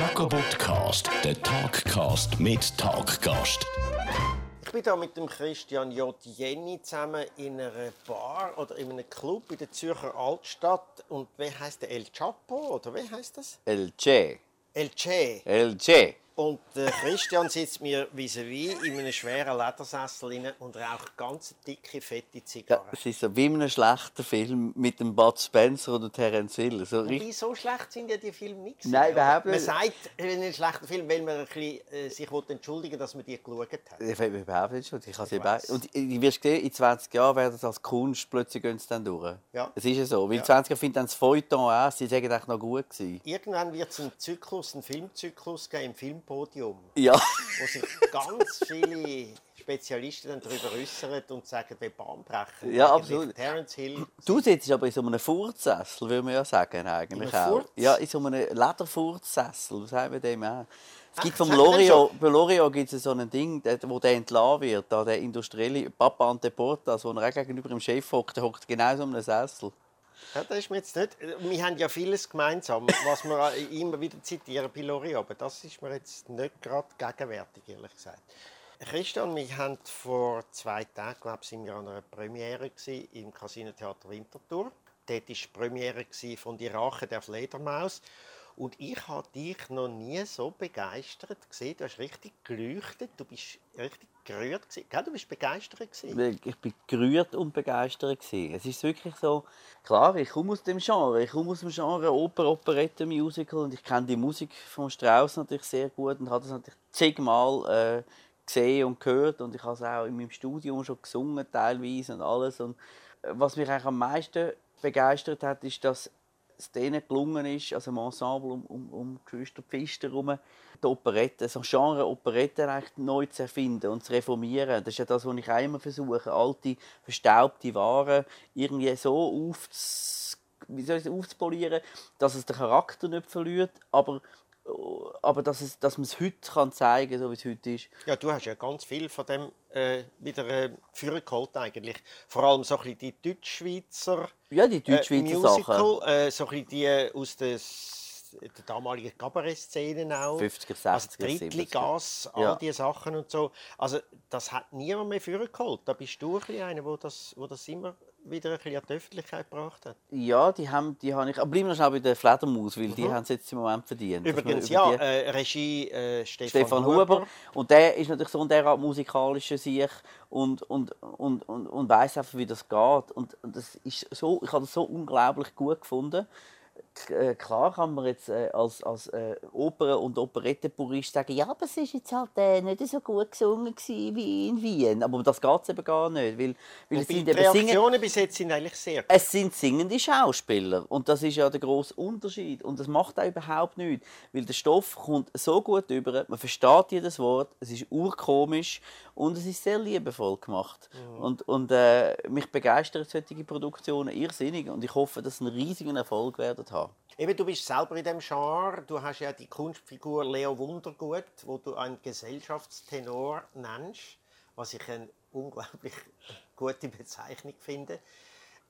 Jacobotcast, der Talkcast mit Talkgast. Ich bin hier mit dem Christian J. Jenny zusammen in einer Bar oder in einem Club in der Zürcher Altstadt. Und wie heißt der El Chapo oder wie heißt das? El Che. El Che. El Che. Und der Christian sitzt mir vis-à-vis in einem schweren Ledersessel rein und raucht ganz dicke, fette Ja, Zigarren. es ist so wie in einem schlechten Film mit dem Bud Spencer oder Terence Hill. So richtig- so schlecht sind ja die Filme nicht. Nein, überhaupt Man nicht. sagt, in einem schlechten Film, weil man ein bisschen, äh, sich will entschuldigen dass man die geschaut hat. Ich weiß überhaupt nicht schon. Ich habe Ich weiss. und du wirst sehen, in 20 Jahren werden es als Kunst plötzlich gehen sie dann durch. Ja. Es ist ja so. Weil Ja. in 20 Jahren finden dann das Feuilleton auch, sie sagen eigentlich noch gut gewesen. Irgendwann wird es einen Zyklus, einen Filmzyklus geben im Filmpodium. Ja. wo sich ganz viele Spezialisten dann darüber äußern und sagen, wie Bahnbrecher. Ja, absolut. Terence Hill. Du sitzt aber in so einem Furzsessel, würde man ja sagen, eigentlich In einem auch. Ja, in so einem Lederfurzsessel, was sagen wir dem auch. Es Ach, gibt vom L'Oreal, bei L'Oreal gibt es so ein Ding, wo der entlassen wird, da der industrielle Papa Anteportas, wo er gegenüber dem Chef hockt, der hockt genau so in einem Sessel. Ja, das ist mir jetzt nicht. Wir haben ja vieles gemeinsam, was wir immer wieder zitieren bei Lori, aber das ist mir jetzt nicht gerade gegenwärtig, ehrlich gesagt. Christian, wir haben vor zwei Tagen, glaube ich, wir an einer Premiere im Casino Theater Winterthur. Dort war die Premiere von «Die Rache der Fledermaus». Und ich habe dich noch nie so begeistert gesehen. Du hast richtig geleuchtet, du bist richtig gerührt. Gell, du bist begeistert. Gewesen. Ich bin gerührt und begeistert. Gewesen. Es ist wirklich so, klar, ich komme aus dem Genre. Ich komme aus dem Genre Oper, Operette, Musical und ich kenne die Musik von Strauss natürlich sehr gut und habe das natürlich zigmal äh, gesehen und gehört und ich habe es auch in meinem Studium schon gesungen teilweise und alles. Und äh, was mich eigentlich am meisten begeistert hat, ist, dass es denen gelungen ist, also im Ensemble um, um, um Geschwister Pfister herum, die Operette, so ein Genre Operette eigentlich neu zu erfinden und zu reformieren. Das ist ja das, was ich auch immer versuche, alte, verstaubte Waren irgendwie so aufzupolieren, dass es den Charakter nicht verliert, aber, aber dass, es, dass man es heute kann zeigen kann, so wie es heute ist. Ja, du hast ja ganz viel von dem äh, wieder äh, vorgeholt eigentlich. Vor allem so ein bisschen die Deutschschweizer Ja, die äh, Deutschschweizer Sachen. Musical, äh, so ein die äh, aus der, S- der damaligen Kabarettszene auch. 50er, 60er, Also Drittligas, all Ja. diese Sachen und so. Also das hat niemand mehr vorgeholt. Da bist du ein einer, der das, wo das immer wieder ein bisschen an die Öffentlichkeit gebracht hat. Ja, die haben, die habe ich. Aber bleiben wir schnell bei der Fledermaus, weil die haben es jetzt im Moment verdient. Übrigens, ja, äh, Regie äh, Stefan, Stefan Huber. Und der ist natürlich so ein derart musikalischer Sieg und, und, und, und, und weiß einfach, wie das geht. Und, und das ist so, ich habe das so unglaublich gut gefunden. Äh, Klar kann man jetzt äh, als, als äh, Oper- und Operettenpurist sagen, ja, aber es war jetzt halt äh, nicht so gut gesungen wie in Wien. Aber das geht es eben gar nicht. Weil, weil es sind die Reaktionen bis jetzt sind eigentlich sehr gut. es sind singende Schauspieler und das ist ja der grosse Unterschied und das macht auch überhaupt nichts, weil der Stoff kommt so gut über, man versteht jedes Wort, es ist urkomisch und es ist sehr liebevoll gemacht und, und äh, mich begeistern solche Produktionen irrsinnig und ich hoffe, dass sie einen riesigen Erfolg werden haben. Eben, du bist selber in dem Genre. Du hast ja die Kunstfigur Leo Wundergut, wo du einen Gesellschaftstenor nennst, was ich eine unglaublich gute Bezeichnung finde.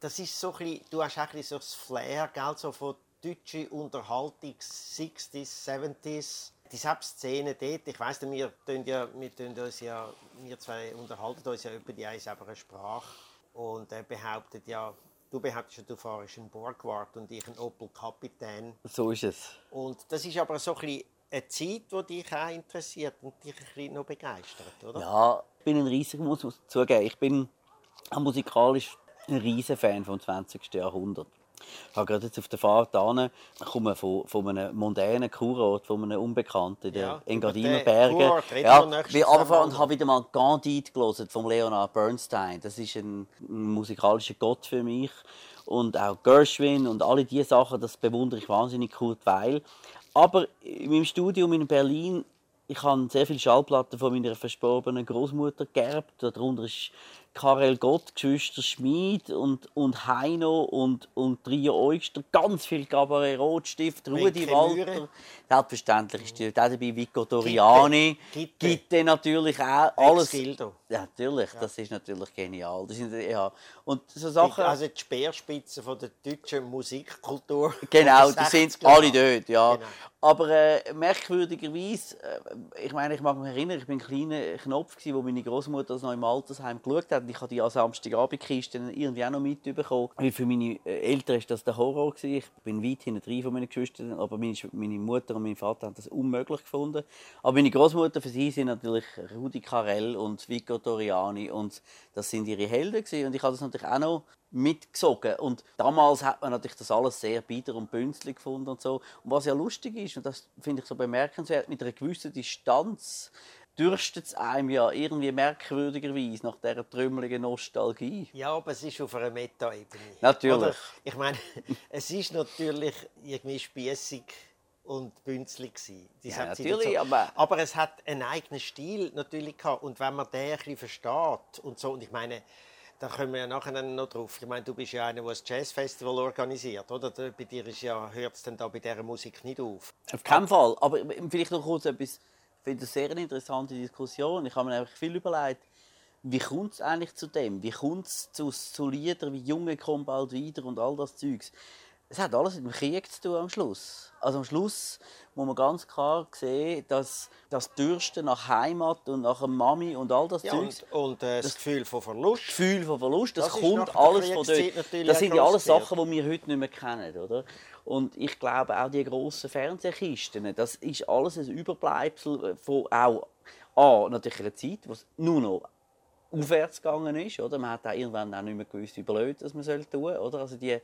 Das ist so ein bisschen, du hast auch ein bisschen so das Flair, gell, so von deutscher Unterhaltung 60s, 70s. Die Szene dort, ich weiss, wir, ja, wir, uns ja, wir zwei unterhalten uns ja über die eine Sprache. Und er behauptet ja, du behauptest ja, du fahrst einen Borgward und ich einen Opel Kapitän. So ist es. Und das ist aber so ein bisschen eine Zeit, die dich auch interessiert und dich ein bisschen noch begeistert, oder? Ja, ich bin ein riesiger, muss ich zugeben, ich bin musikalisch ein riesiger Fan vom 20. Jahrhundert. Ich habe gerade jetzt auf der Fahrt hin, ich komme von, von einem mondänen Kurort, von einem Unbekannten, den Ja, Engadiner Bergen. Kurort Ja, wie runtergefahren und habe wieder mal Candide gelesen von Leonard Bernstein. Das ist ein, ein musikalischer Gott für mich. Und auch Gershwin und alle diese Sachen, das bewundere ich wahnsinnig, Kurt Weil. Aber in meinem Studium in Berlin ich habe sehr viele Schallplatten von meiner verstorbenen Großmutter geerbt. Darunter ist Karel Gott, Geschwister Schmid und, und Heino und, und Trio Oyster, ganz viel Cabaret Rotstift, Rudi Walter. Selbstverständlich ist die dabei Vico Doriani. Gitte. Gitte natürlich auch. Alles. Ja, natürlich, das ist natürlich genial. Das sind, ja. Und so Sachen. Also die Speerspitze von der deutschen Musikkultur. Genau, die sind 60er alle dort, ja. Genau. Aber äh, merkwürdigerweise, äh, ich meine, ich mag mich erinnern, ich bin ein kleiner Knopf, gewesen, wo meine Großmutter das noch im Altersheim geschaut hat. Ich habe die an Samstagabendkiste irgendwie auch noch mitbekommen. Weil für meine äh, Eltern war das der Horror. Gewesen. Ich bin weit hinten drin von meinen Geschwistern, aber meine, meine Mutter und mein Vater haben das unmöglich gefunden. Aber meine Großmutter für sie sind natürlich Rudi Carell und Vico Doriani und das sind ihre Helden gewesen. Und ich habe das natürlich auch noch mitgesogen. Und damals hat man natürlich das alles sehr bieder und bünzlig gefunden und so. Und was ja lustig ist, und das finde ich so bemerkenswert, mit einer gewissen Distanz dürstet es einem ja irgendwie merkwürdigerweise nach dieser trümmeligen Nostalgie. Ja, aber es ist auf einer Meta-Ebene. Natürlich. Oder? Ich meine, es ist natürlich irgendwie spießig und bünzlig gewesen. Ja, natürlich, dazu- aber- aber es hat einen eigenen Stil natürlich gehabt. Und wenn man den ein bisschen versteht und so, und ich meine, da kommen wir ja nachher noch drauf. Ich meine, du bist ja einer, der ein Jazzfestival organisiert, oder? Bei dir ist ja, hört es dann da bei dieser Musik nicht auf. Auf keinen Fall. Aber vielleicht noch kurz etwas. Ich finde das sehr eine interessante Diskussion. Ich habe mir einfach viel überlegt, wie kommt es eigentlich zu dem? Wie kommt es zu, zu Liedern wie Junge kommt bald wieder und all das Zeugs? Es hat alles mit dem Krieg zu tun am Schluss. Also am Schluss muss man ganz klar sehen, dass das Dürsten nach Heimat und nach einer Mami und all das Ja, Zeugs und, und äh, das, Gefühl von Verlust. Gefühl von Verlust, das, Das kommt alles von dort. Das sind ja alles Sachen, die wir heute nicht mehr kennen, oder? Und ich glaube auch die grossen Fernsehkisten, das ist alles ein Überbleibsel von auch A, natürlich einer Zeit, wo es nur noch aufwärts gegangen ist, oder? Man hat auch irgendwann auch nicht mehr gewusst, wie blöd das man tun, oder? Also die,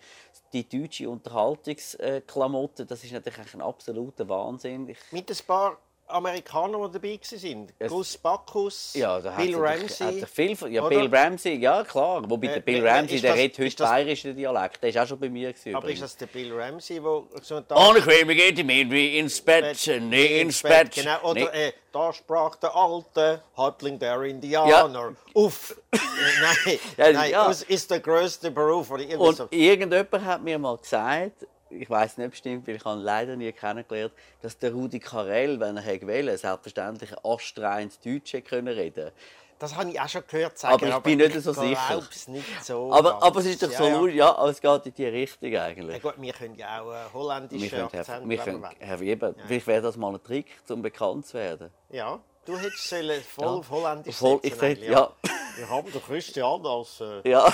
die deutsche Unterhaltungsklamotte, das ist natürlich ein absoluter Wahnsinn. Ich, Mit ein paar Amerikanern, die dabei waren. Es- Gus Bacchus, Ja, Bill Ramsey. viel, ja, oder? Bill Ramsey, ja klar. Wobei der Äh, Bill äh, Ramsey, der das- redet heute das- bayerischen Dialekt. Der ist auch schon bei mir. Gewesen, Aber übrigens. ist das der Bill Ramsey, der so ein Und ich will mir geht mit mir ins Bett, nee, ins Bett. Genau, oder Nee. äh, da sprach der alte Häuptling der Indianer. Uff. Äh, nein, Ja, nein ja. das ist der größte Beruf. Oder irgendwie Und so. irgendjemand hat mir mal gesagt, ich weiß nicht bestimmt, weil ich habe leider nie kennengelernt, dass der Rudi Carell, wenn er hätte wollen, selbstverständlich ein astreines Deutsch hätte können reden. Das habe ich auch schon gehört sagen. Aber ich bin nicht so sicher. Nicht so. Aber, aber es ist doch so, ja, ja, ja. ja aber es geht in die Richtung Ja, eigentlich. gut, wir können ja auch äh, Wir können, Akzente. wir können, wir wollen. Herr Weber, vielleicht wäre das mal ein Trick, um bekannt zu werden. Ja, du hättest sollen voll Ja. auf Holländisch Voll- ich eigentlich, ja. Wir haben den Christian als... Äh, Ja.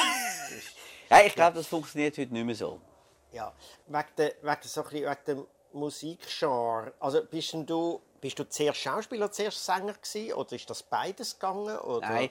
ja ich glaube, das funktioniert heute nicht mehr so. Ja, wegen, der, wegen, so ein bisschen wegen dem Musikgenre. Also bist du, bist du zuerst Schauspieler, zuerst Sänger gewesen, oder ist das beides gegangen? Oder? Nein,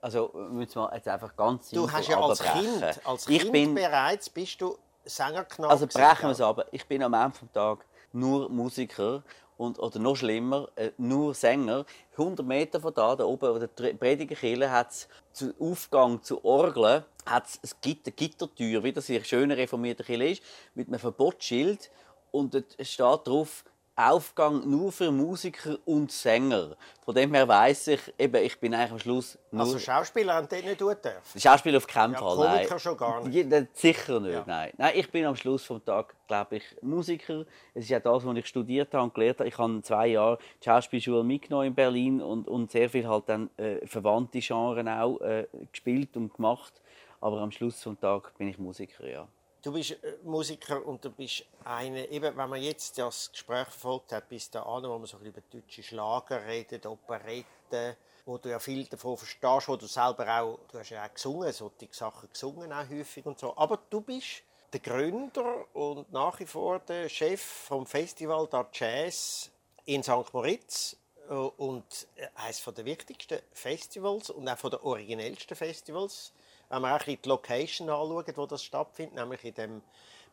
also müssen wir jetzt einfach ganz Du hast ja als. Kind, als ich Kind bin, bereits bist du Sängerknabe. also gewesen, brechen wir es aber. Ich bin am Ende des Tages nur Musiker und, oder noch schlimmer, äh, nur Sänger. 100 Meter von da, da oben, an der Predigerkirche, hat es zu Aufgang zu Orgeln hat's ein Gitter, Gittertür, wie das in einer schönen reformierten Kirche ist, mit einem Verbotsschild. Und dort steht drauf, Aufgang nur für Musiker und Sänger. Von dem her weiss ich, eben, ich bin eigentlich am Schluss nur... Also Schauspieler haben dort nicht tun dürfen. Schauspieler auf keinen Ja, Fall, Komiker nein. schon gar nicht. Sicher nicht, Ja. nein. Nein, ich bin am Schluss vom Tag, glaube ich, Musiker. Es ist ja das, was ich studiert habe und gelernt habe. Ich habe zwei Jahre die Schauspielschule mitgenommen in Berlin und, und sehr viel halt dann äh, verwandte Genres auch äh, gespielt und gemacht. Aber am Schluss vom Tag bin ich Musiker, ja. Du bist äh, Musiker und du bist eine, eben, wenn man jetzt das Gespräch verfolgt hat, bis dahin, wo man so ein bisschen über deutsche Schlager redet, Operetten, wo du ja viel davon verstehst, wo du selber auch, du hast ja auch gesungen, solche Sachen gesungen auch häufig und so. Aber du bist der Gründer und nach wie vor der Chef vom Festival der Jazz in St. Moritz äh, und eines der wichtigsten Festivals und auch von der originellsten Festivals. Wenn wir auch die Location anschauen, wo das stattfindet, nämlich in dem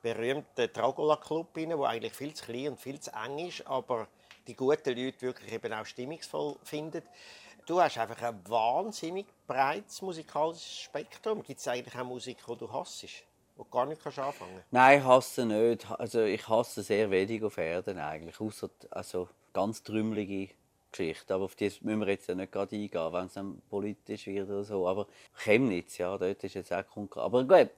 berühmten Tragola Club, wo eigentlich viel zu klein und viel zu eng ist, aber die guten Leute wirklich eben auch stimmungsvoll finden. Du hast einfach ein wahnsinnig breites musikalisches Spektrum. Gibt es eigentlich auch Musik, die du hasst, wo du gar nicht anfangen kannst? Nein, ich hasse nicht. Also ich hasse sehr wenig auf Erden eigentlich. Außer also ganz trümmelige Geschichte. Aber auf die müssen wir jetzt ja nicht gerade eingehen, wenn es dann politisch wird oder so. Aber Chemnitz, ja, dort ist jetzt auch konkret. Aber gut.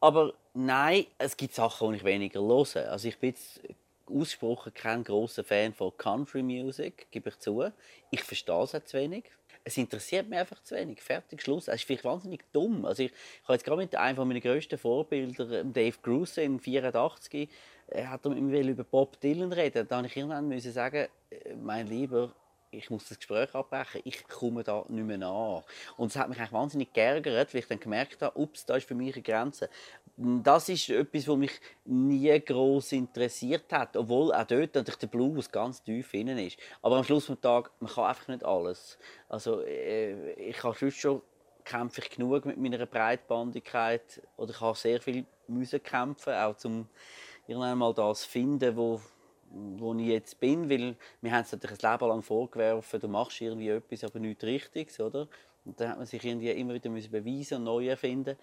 Aber nein, es gibt Sachen, die ich weniger höre. Also ich bin jetzt ausgesprochen kein großer Fan von Country Music, gebe ich zu. Ich verstehe es auch zu wenig. Es interessiert mich einfach zu wenig. Fertig, Schluss. Es ist vielleicht wahnsinnig dumm. Also ich, ich habe jetzt gerade mit einem meiner grössten Vorbilder, Dave Grusin, im 84, er hat mit mir über Bob Dylan reden. Da musste ich irgendwann sagen, äh, mein Lieber, ich muss das Gespräch abbrechen, ich komme da nicht mehr nach. Und es hat mich eigentlich wahnsinnig geärgert, weil ich dann gemerkt habe, ups, da ist für mich eine Grenze. Das ist etwas, was mich nie groß interessiert hat, obwohl auch dort natürlich der Blues ganz tief innen ist. Aber am Schluss des Tages, man kann einfach nicht alles. Also äh, ich habe sonst schon kämpfe ich genug mit meiner Breitbandigkeit oder ich habe sehr viel müssen kämpfen, auch zum irgendwann mal das finden, wo wo ich jetzt bin, weil wir haben es natürlich ein Leben lang vorgeworfen, du machst irgendwie etwas, aber nichts Richtiges, oder? Und dann hat man sich irgendwie immer wieder beweisen und neu erfinden.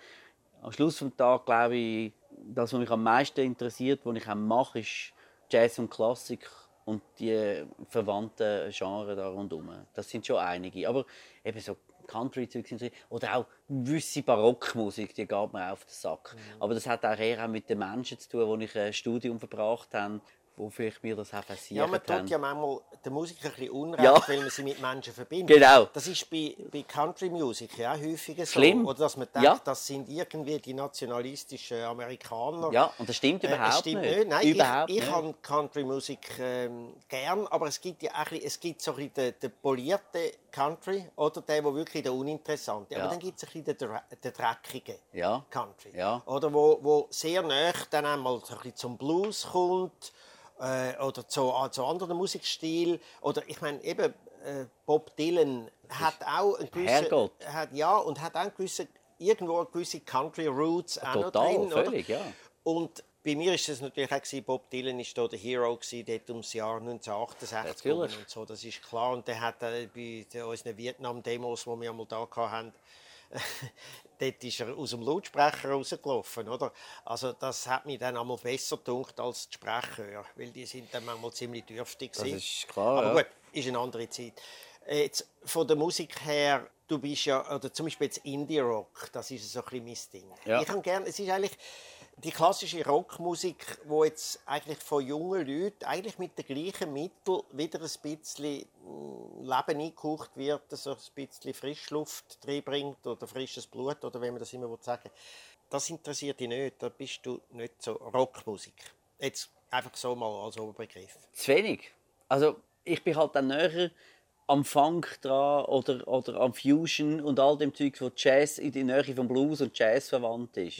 Am Schluss des Tages glaube ich, das, was mich am meisten interessiert, was ich auch mache, ist Jazz und Klassik und die verwandten Genres da rundherum. Das sind schon einige, aber eben so Country-Zeug oder auch gewisse Barockmusik, die geht mir auf den Sack. Mhm. Aber das hat auch eher mit den Menschen zu tun, wo ich ein Studium verbracht habe wo vielleicht mir das auch passiert Ja, man tut haben. ja manchmal der Musik ein bisschen Unrecht, Ja. weil man sie mit Menschen verbindet. Genau. Das ist bei, bei Country-Musik ja auch häufiger so. Schlimm. Oder dass man denkt, Ja. das sind irgendwie die nationalistischen Amerikaner. Ja, und das stimmt Äh, überhaupt es stimmt nicht. nicht. Nein, überhaupt ich, ich habe Country-Musik ähm, gern, aber es gibt ja auch ein bisschen, es gibt so ein bisschen den, den polierten Country oder den, der wirklich der uninteressante. Ja. Aber dann gibt es ein bisschen den, den dreckigen Ja. Country. Ja. Oder wo, wo sehr nah dann einmal so ein bisschen zum Blues kommt äh, oder zu, äh, zu anderen Musikstilen. Oder ich meine eben äh, Bob Dylan hat auch einen gewissen, Herrgott. hat ja und hat auch einen gewissen, irgendwo eine gewisse Country Roots auch noch Total, drin, oder? völlig, ja. Und bei mir ist es natürlich auch gewesen, Bob Dylan ist da der Hero gewesen, dort ums Jahr 1968 Natürlich. rum und so, das ist klar. Und der hat äh, bei unseren Vietnam-Demos, die wir einmal da hatten, dort ist er aus dem Lautsprecher rausgelaufen, oder? Also das hat mich dann einmal besser gedacht als die Sprechchöre, weil die sind dann manchmal ziemlich dürftig Das ist klar, Aber ja. gut, ist eine andere Zeit. Jetzt, von der Musik her, du bist ja, oder zum Beispiel jetzt Indie-Rock, das ist so ein bisschen mein Ding. Ja. Ich habe gern, es ist eigentlich die klassische Rockmusik, wo jetzt eigentlich von jungen Leuten eigentlich mit den gleichen Mitteln wieder ein bisschen mm, Leben eingehaucht wird, so ein bisschen Frischluft reinbringt oder frisches Blut oder wie man das immer sagen. Das interessiert dich nicht, da bist du nicht so Rockmusik. Jetzt einfach so mal als Oberbegriff. Zu wenig. Also ich bin halt dann näher am Funk dran oder, oder am Fusion und all dem Zeug, wo Jazz in die Nähe vom Blues und Jazz verwandt ist.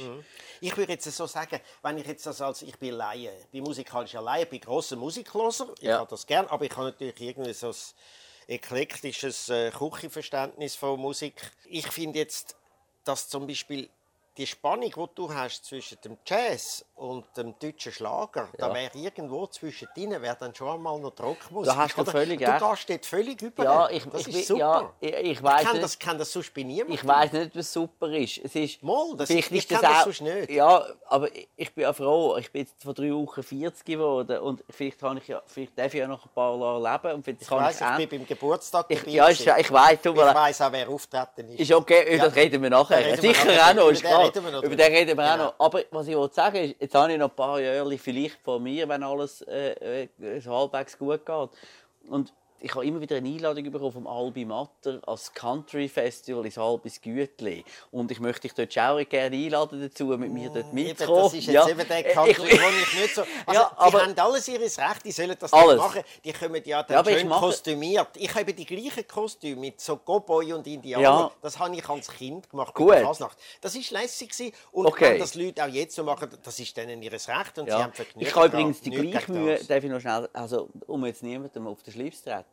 Ich würde jetzt so sagen, wenn ich jetzt das als ich bin Laie, bin musikalischer Laie, bin grosser Musikloser, ich Ja. habe das gern, aber ich habe natürlich irgendwie so ein eklektisches äh, Küchenverständnis von Musik. Ich finde jetzt, dass zum Beispiel die Spannung, die du hast zwischen dem Jazz und dem deutschen Schlager, da Ja. wäre irgendwo zwischen denen wäre dann schon einmal noch Rockmusik. Da hast du oder? völlig Du gehst dort völlig über. Ja, ich, das ich, ist super. Ja, ich, ich weiß kann, nicht. das, kann das sonst bei niemandem. Ich weiß nicht, was super ist. Es ist Mal, das- vielleicht ich ist das das auch, sonst nicht. Ja, aber ich- ich bin ja froh. Ich bin jetzt vor drei Wochen 40 geworden und vielleicht, habe ich ja, vielleicht darf ich ja noch ein paar Jahre leben und vielleicht Ich kann weiss, ich, ich bin beim Geburtstag ich, ja, ich Ich mir leid. weiss auch, wer auftreten ist. Ist okay, Ja. das reden wir nachher. Da reden wir Sicher nachher. auch noch, ist klar. Reden wir noch Über den reden wir auch Genau. noch. Aber was ich sagen ist, jetzt habe ich noch ein paar Jahre vielleicht von mir, wenn alles äh, äh, halbwegs gut geht. Und ich habe immer wieder eine Einladung bekommen vom Albi Matter als Country Festival ins Albis Gütli. Und ich möchte dich dort auch gerne einladen dazu, mit mir dort mitzukommen. das ist jetzt Ja. eben der Country, ich- ich nicht so... Also, Ja, die aber- haben alles ihres Recht, die sollen das Alles. machen. Die kommen ja dann Ja, schön mache- kostümiert. Ich habe die gleichen Kostüme mit so Cowboy und Indianer. Ja. Das habe ich als Kind gemacht Gut. bei der Fasnacht. Das ist lässig gewesen. Und Okay. wenn das Leute auch jetzt so machen, das ist denen ihres Recht und sie Ja. haben Vergnügen Ich habe übrigens die gleiche Mühe, darf ich noch schnell, also um jetzt niemandem auf den Schlips zu treten,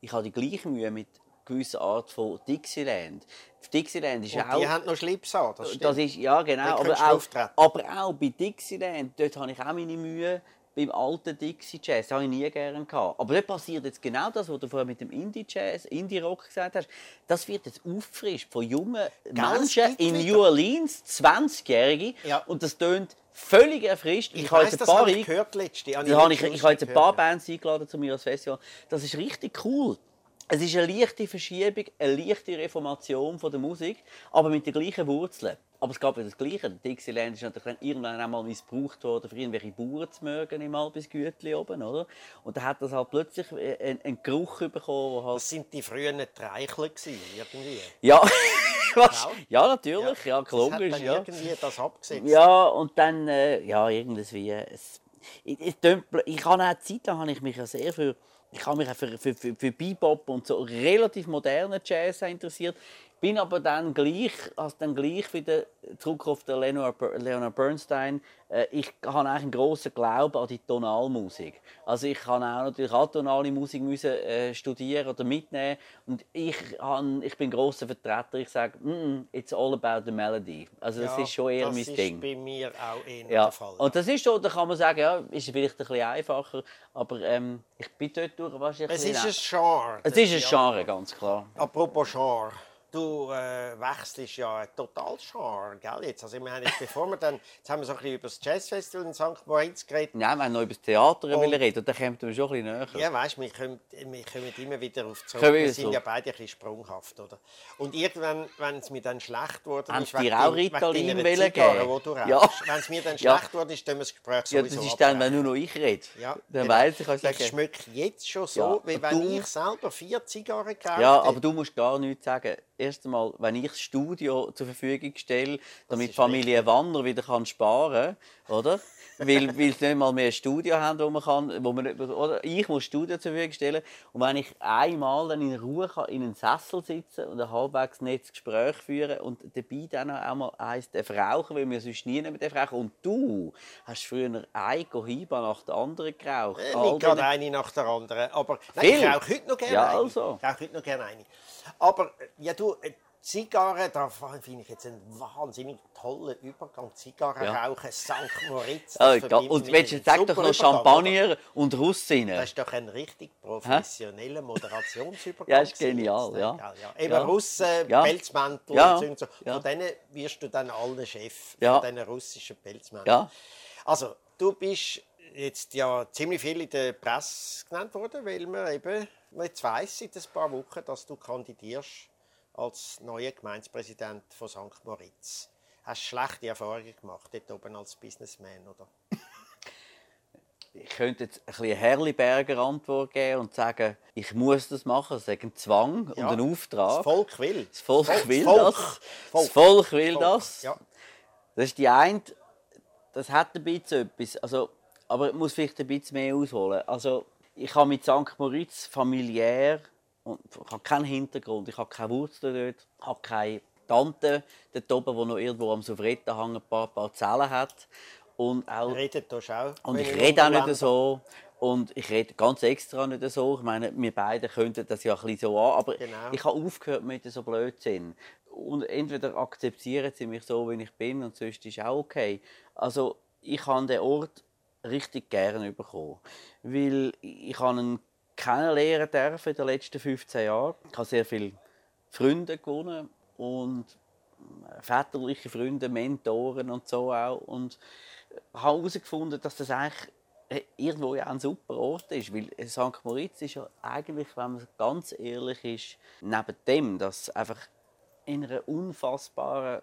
ich habe die gleiche Mühe mit gewisser Art von Dixieland. Dixieland ist Und auch... die haben noch Schlips an, das stimmt. Das ist, ja, genau. Aber auch, aber auch bei Dixieland, dort habe ich auch meine Mühe. Beim alten Dixie Jazz, das habe ich nie gerne gehabt. Aber dort passiert jetzt genau das, was du vorher mit dem Indie Jazz, Indie Rock gesagt hast. Das wird jetzt auffrischt von jungen es Menschen in. New Orleans, 20-Jährige. Ja. Und das tönt völlig erfrischt. Ich, habe weiss, jetzt ein paar habe ich gehört letzte. da habe ich, ich habe jetzt ein paar gehört, ja. Bands eingeladen zu mir als Festival. Das ist richtig cool. es ist eine leichte Verschiebung, eine leichte Reformation von der Musik, aber mit den gleichen Wurzeln. Aber es gab ja das Gleiche. Dixieland ist natürlich dann irgendwann einmal missbraucht worden, für irgendwelche Bauern zu mögen im Albisgütli oben, oder? Und dann hat das halt plötzlich äh, einen, einen Geruch bekommen, halt... Das sind die frühen Treichler gewesen, irgendwie. Ja, was? Genau. ja natürlich, ja, Das hat logisch, dann ja. irgendwie das abgesetzt. Ja, und dann, äh, ja, irgendwie, es, es, es tönt blöd. ich habe auch eine Zeit lang habe ich mich ja sehr für, ich habe mich auch für, für, für, für Bebop und so relativ modernen Jazz interessiert, bin aber dann gleich, als dann gleich wieder zurück auf den Leonard, Leonard Bernstein, äh, ich habe eigentlich einen grossen Glauben an die Tonalmusik. Also ich kann auch natürlich atonale Musik müssen, äh, studieren oder mitnehmen und ich, han, ich bin grosser Vertreter, ich sage, mm, -mm, it's all about the melody. Also das Ja, ist schon eher das mein ist Ding. bei mir auch eher Ja, der Fall. und das ist so, da kann man sagen, ja, ist vielleicht ein bisschen einfacher, aber ähm, ich bin dort durch wahrscheinlich es ist ein Genre. es ist ein Ja. Genre, ganz klar. Apropos Genre. Du äh, wechselst ja ein Totalgenre, gell? Jetzt, also wir haben jetzt, bevor wir dann, jetzt haben wir so ein bisschen über das Jazzfestival in St. Moritz geredet. Nein, wir haben noch über das Theater Und- reden, dann kommt man schon ein bisschen näher. Ja, weißt, wir kommen, wir kommen immer wieder auf zurück. Kommen wir Wir sind ja beide ein bisschen sprunghaft, oder? Und irgendwann, wenn es mir dann schlecht wurde, Haben ist dir auch Ritalin wollen Zigarre, wo du Ja. Wenn es mir dann Ja. schlecht wurde, ist dann das Gespräch Ja, sowieso das ist dann, wenn nur noch ich rede. Ja, dann genau. weiss ich, kann ich sagen. schmeckt jetzt schon so, Ja, wie wenn du- ich selber vier Zigarren gekauft Ja, aber du musst gar nichts sagen. Erst einmal, wenn ich das Studio zur Verfügung stelle, damit Familie Wanner wieder kann sparen kann, oder? Weil, weil sie nicht mal mehr ein Studio haben, wo man kann, wo man oder ich muss Studio zur Verfügung stellen. Und wenn ich einmal dann in Ruhe kann, in einem Sessel sitzen und ein halbwegs nettes Gespräch führen und dabei dann auch mal eins rauchen, weil wir sonst nie dem rauchen. Und du hast früher eine Cohiba nach der anderen geraucht. Äh, gerade deine- eine nach der anderen. Aber nein, ich rauche heute noch gerne Ja, eine. also. Ich rauche heute noch gerne eine. Aber äh, ja, du, Zigarren, da finde ich jetzt einen wahnsinnig tollen Übergang. Zigarren Ja. rauchen, St. Moritz. Und willst du sag doch noch Champagner und Russinnen? Das ist doch ein richtig professioneller Moderationsübergang. Ja, ist genial, jetzt, ja. ne? ja. Eben Ja. Russen, Ja. Pelzmäntel Ja. und so. Ja. Von denen wirst du dann alle Chef, Ja. von diesen russischen Pelzmänteln. Ja. Also, du bist jetzt ja ziemlich viel in der Presse genannt worden, weil man eben jetzt weiss seit ein paar Wochen, dass du kandidierst als neuer Gemeindepräsident von St. Moritz. Hast du schlechte Erfahrungen gemacht dort oben als Businessman, oder? Ich könnte jetzt ein bisschen eine Herliberger Antwort geben und sagen, ich muss das machen. Das ist ein Zwang Ja. und ein Auftrag. Das Volk will. Das Volk Volk- will Volk. das. Volk. Das Volk will Volk. das. Ja. Das ist die eine, das hat ein bisschen etwas. Also, aber ich muss vielleicht ein bisschen mehr ausholen. Also, ich habe mit St. Moritz familiär und ich habe keinen Hintergrund, ich habe keine Wurzeln dort, ich habe keine Tante dort oben, die noch irgendwo am Souverätenhang ein paar Parzellen hat. Und auch Redet auch. und ich rede auch nicht so. Und ich rede ganz extra nicht so. Ich meine, wir beide könnten das ja ein bisschen so an. Aber Genau. ich habe aufgehört mit so Blödsinn. Und entweder akzeptieren sie mich so, wie ich bin, und sonst ist auch okay. Also, ich habe den Ort richtig gerne bekommen. Weil ich habe ihn kennenlernen dürfen in den letzten 15 Jahren. Ich habe sehr viele Freunde gewonnen und väterliche Freunde, Mentoren und so auch. Und habe herausgefunden, dass das eigentlich äh, irgendwo ja ein super Ort ist, weil St. Moritz ist ja eigentlich, wenn man ganz ehrlich ist, neben dem, dass einfach in einer unfassbaren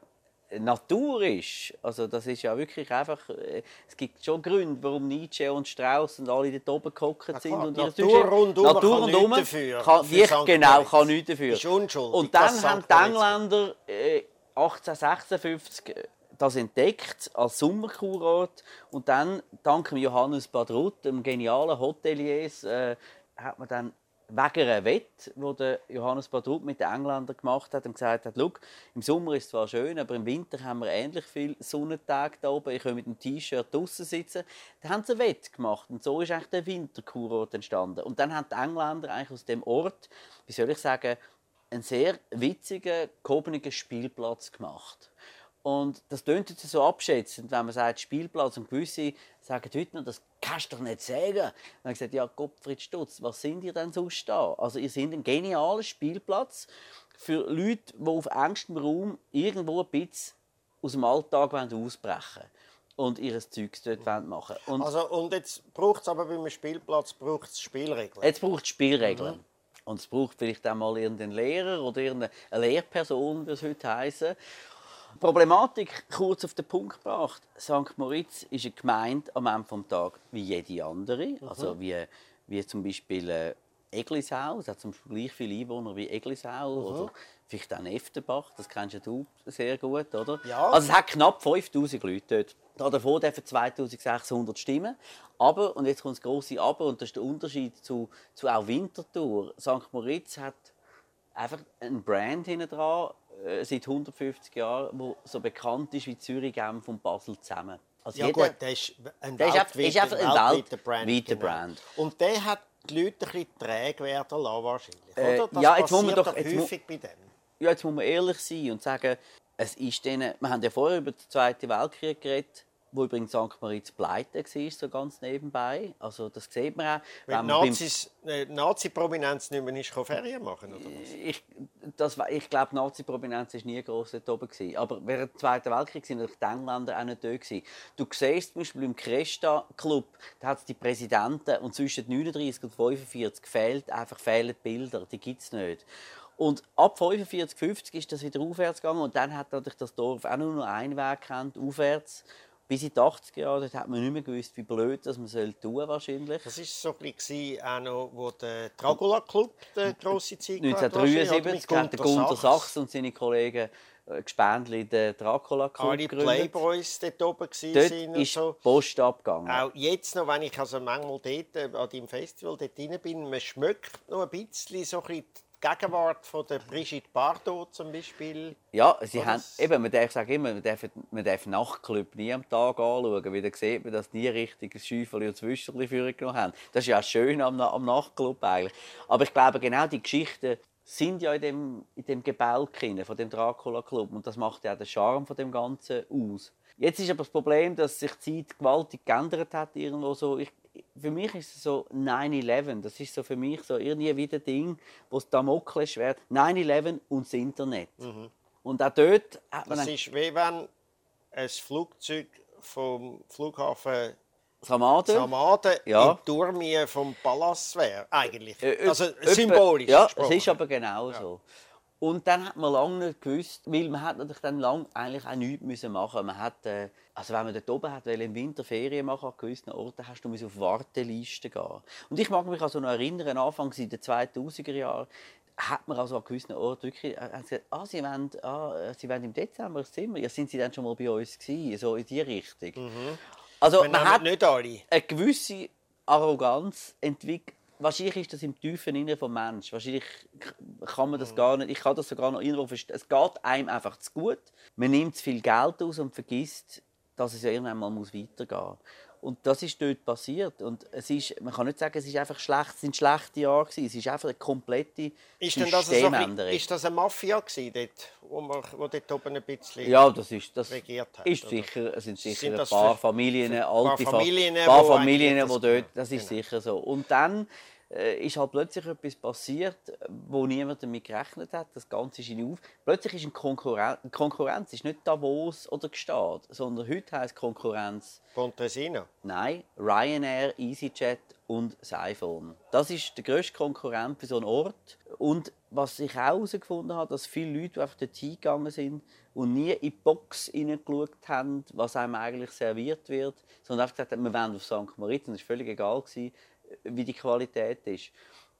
Natur ist. Also das ist ja wirklich einfach, äh, es gibt schon Gründe, warum Nietzsche und Strauss und alle dort oben gehockt sind. und Natur rundum Natur kann rundum nichts dafür, Kann, St. genau, kann nichts dafür. Ist unschuldig, Und dann dass St. haben die Engländer äh, 1856 das entdeckt als Sommerkurort und dann dank Johannes Badrut, dem genialen Hotelier, äh, hat man dann wegen einer Wette, der Johannes Badrut mit den Engländern gemacht hat und gesagt hat, im Sommer ist es zwar schön, aber im Winter haben wir ähnlich viel Sonnentage da oben, ich kann mit dem T-Shirt draußen sitzen. Dann haben sie eine Wette gemacht und so ist eigentlich der Winterkurort entstanden. Und dann haben die Engländer eigentlich aus dem Ort, wie soll ich sagen, einen sehr witzigen, gehobenen Spielplatz gemacht. Und das klingt jetzt so abschätzend, wenn man sagt Spielplatz und gewisse sagen heute noch, das kannst du doch nicht sagen. Dann habe ich gesagt, ja Gottfried Stutz, was sind ihr denn sonst da? Also ihr seid ein genialer Spielplatz für Leute, die auf engstem Raum irgendwo ein bisschen aus dem Alltag wollen ausbrechen und ihr Zeug dort wollen machen und Also, und jetzt braucht es aber bei einem Spielplatz braucht's Spielregeln. Jetzt braucht es Spielregeln. Und es braucht vielleicht auch mal irgendeinen Lehrer oder irgendeine Lehrperson, wie es heute heißen. Problematik kurz auf den Punkt gebracht. St. Moritz ist eine Gemeinde am Ende des Tages wie jede andere. Also wie, wie zum Beispiel äh, Eglisau. Es hat zum Beispiel gleich viele Einwohner wie Eglisau. Oder vielleicht auch Neftenbach. Das kennst ja du sehr gut, oder? Ja. Also es hat knapp 5000 Leute dort. Davon dürfen 2600 stimmen. Aber, und jetzt kommt das grosse Aber, und das ist der Unterschied zu, zu auch Winterthur. St. Moritz hat einfach ein Brand hinten dran, seit 150 Jahren, wo so bekannt ist wie Zürich, Genf und Basel zusammen. Also Ja jeder- gut, der ist ein weltweiter- ist einfach ein weltweiter Brand. genau. Brand. Und der hat die Leute ein bisschen träge werden lassen, wahrscheinlich. Äh, oder? Das ja, jetzt muss man doch- jetzt mu- häufig bei dem. ja, jetzt muss man ehrlich sein und sagen, es ist denen, wir haben ja vorher über den Zweiten Weltkrieg geredet, wo übrigens St. Moritz pleite war, so ganz nebenbei. Also das sieht man auch. Weil Wenn Nazis, äh, Nazi-Prominenz nicht mehr ist, kann Ferien machen, oder was? ich, das, war- ich glaube, Nazi-Prominenz war nie gross dort oben. Gewesen. Aber während des Zweiten Weltkriegs waren die Engländer auch nicht dort. Gewesen. Du siehst zum Beispiel im Cresta-Club, da hat es die Präsidenten und zwischen 39 und 45 fehlt einfach fehlen Bilder, die gibt es nicht. Und ab 45, 50 ist das wieder aufwärts gegangen und dann hat natürlich das Dorf auch nur noch einen Weg gekannt, aufwärts. Bis in die 80er Jahre dort hat man nicht mehr gewusst, wie blöd das man soll tun wahrscheinlich. Das war so ein bisschen auch noch, wo der Dragula Club die grosse Zeit hatte, wahrscheinlich, oder? 1973 Mit hat der Gunter Sachs und seine Kollegen äh, Gespendli den Dracula Club alle gegründet. Playboys dort oben gewesen Dort sind und ist so. die Post abgegangen. Auch jetzt noch, wenn ich also manchmal dort äh, an deinem Festival dort drin bin, man schmeckt noch ein bisschen so ein bisschen Gegenwart von der Brigitte Bardot zum Beispiel. Ja, sie Oder haben, eben, man darf sagen immer, man darf, man darf Nachtclub nie am Tag anschauen, weil dann sieht man, dass die richtig ein Schäufeli und Zwischenli vorgenommen haben. Das ist ja auch schön am, am Nachtclub eigentlich. Aber ich glaube, genau die Geschichten sind ja in dem, in dem Gebälk von dem Dracula Club und das macht ja auch den Charme von dem Ganzen aus. Jetzt ist aber das Problem, dass sich die Zeit gewaltig geändert hat irgendwo so. Ich, für mich ist es so 9-11, das ist so für mich so irgendwie wieder ein Ding, wo es Damoklesschwert, 9-11 und das Internet. Und auch dort hat man Das ist wie wenn ein Flugzeug vom Flughafen Ramadan. Samaden Ja. in die Turmie vom Palast wäre. Eigentlich. Äh, Also etwa- symbolisch Ja, gesprochen. es ist aber genau so. Und dann hat man lange nicht gewusst, weil man hat natürlich dann lang eigentlich auch nichts müssen machen. Man hat, äh, also wenn man dort oben hat, weil im Winter Ferien machen an gewissen Orten, hast du müssen auf Wartelisten gehen. Und ich mag mich also noch erinnern, Anfangs in den 2000er Jahren, hat man also an gewissen Orten wirklich äh, gesagt, ah, sie wollen, ah, sie wollen im Dezember ein Zimmer. Ja, sind sie dann schon mal bei uns gewesen? So in die Richtung. Also Wir man nehmen hat nicht alle. eine gewisse Arroganz entwickelt. Wahrscheinlich ist das im tiefen Inneren vom Mensch. Wahrscheinlich kann man das gar nicht. Ich kann das sogar noch irgendwo verstehen. Es geht einem einfach zu gut. Man nimmt zu viel Geld aus und vergisst, dass es ja irgendwann mal muss weitergehen muss. Und das ist dort passiert. Und es ist, man kann nicht sagen, es ist einfach schlecht, es sind schlechte Jahre gewesen. Es ist einfach eine komplette Ist, denn das, so Systemänderung. ist das eine Mafia gewesen, dort, wo, man, wo dort oben ein bisschen... Ja, das ist das regiert hat, ist sicher, es sind sicher Sind ein paar Familien, alte paar Familien, paar wo Familien, wo das- dort, das ist genau. sicher so. Und dann ist halt plötzlich etwas passiert, wo niemand damit gerechnet hat. Das Ganze ist in Auf. Plötzlich ist eine Konkurrenz, Konkurrenz ist nicht Davos oder Gstaad, sondern heute heißt Konkurrenz Pontresina. Nein, Ryanair, EasyJet und iPhone. Das ist der grösste Konkurrent für so einen Ort. Und was ich auch herausgefunden habe, dass viele Leute, die einfach dort hingegangen sind und nie in die Box hineingeschaut haben, was einem eigentlich serviert wird, sondern einfach gesagt haben, wir wollen auf St. Moritz. Und es war völlig egal, gewesen, wie die Qualität ist.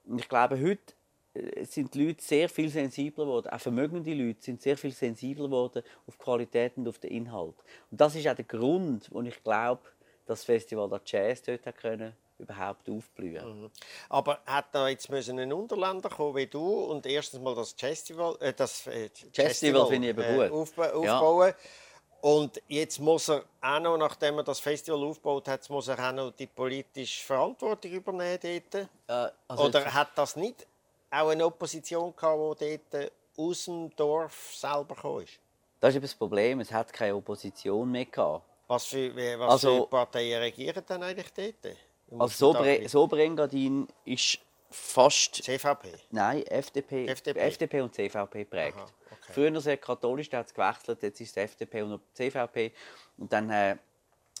Und ich glaube, heute äh, sind die Leute sehr viel sensibler geworden. Auch vermögende Leute sind sehr viel sensibler geworden auf die Qualität und auf den Inhalt. Und das ist auch der Grund, wo ich glaube, dass das Festival der Jazz dort hat können, überhaupt aufblühen. Aber hat da jetzt müssen ein Unterländer kommen wie du und erstens mal das Festival, äh, das äh, Festival finde ich eben äh, gut. aufba Ja. Und jetzt muss er auch noch, nachdem er das Festival aufgebaut hat, muss er auch noch die politische Verantwortung übernehmen dort. Äh, also Oder hat das nicht auch eine Opposition gehabt, die dort aus dem Dorf selber gekommen ist? das ist eben das Problem, es hat keine Opposition mehr gehabt. Was für, was Also- für Parteien regieren denn eigentlich dort? Also da Sobre, ein Soberengadin ist fast CVP. Nein, FDP, FDP. FDP und CVP prägt. Aha, okay. Früher sehr katholisch, da hat es gewechselt, jetzt ist es FDP und CVP. Und dann äh,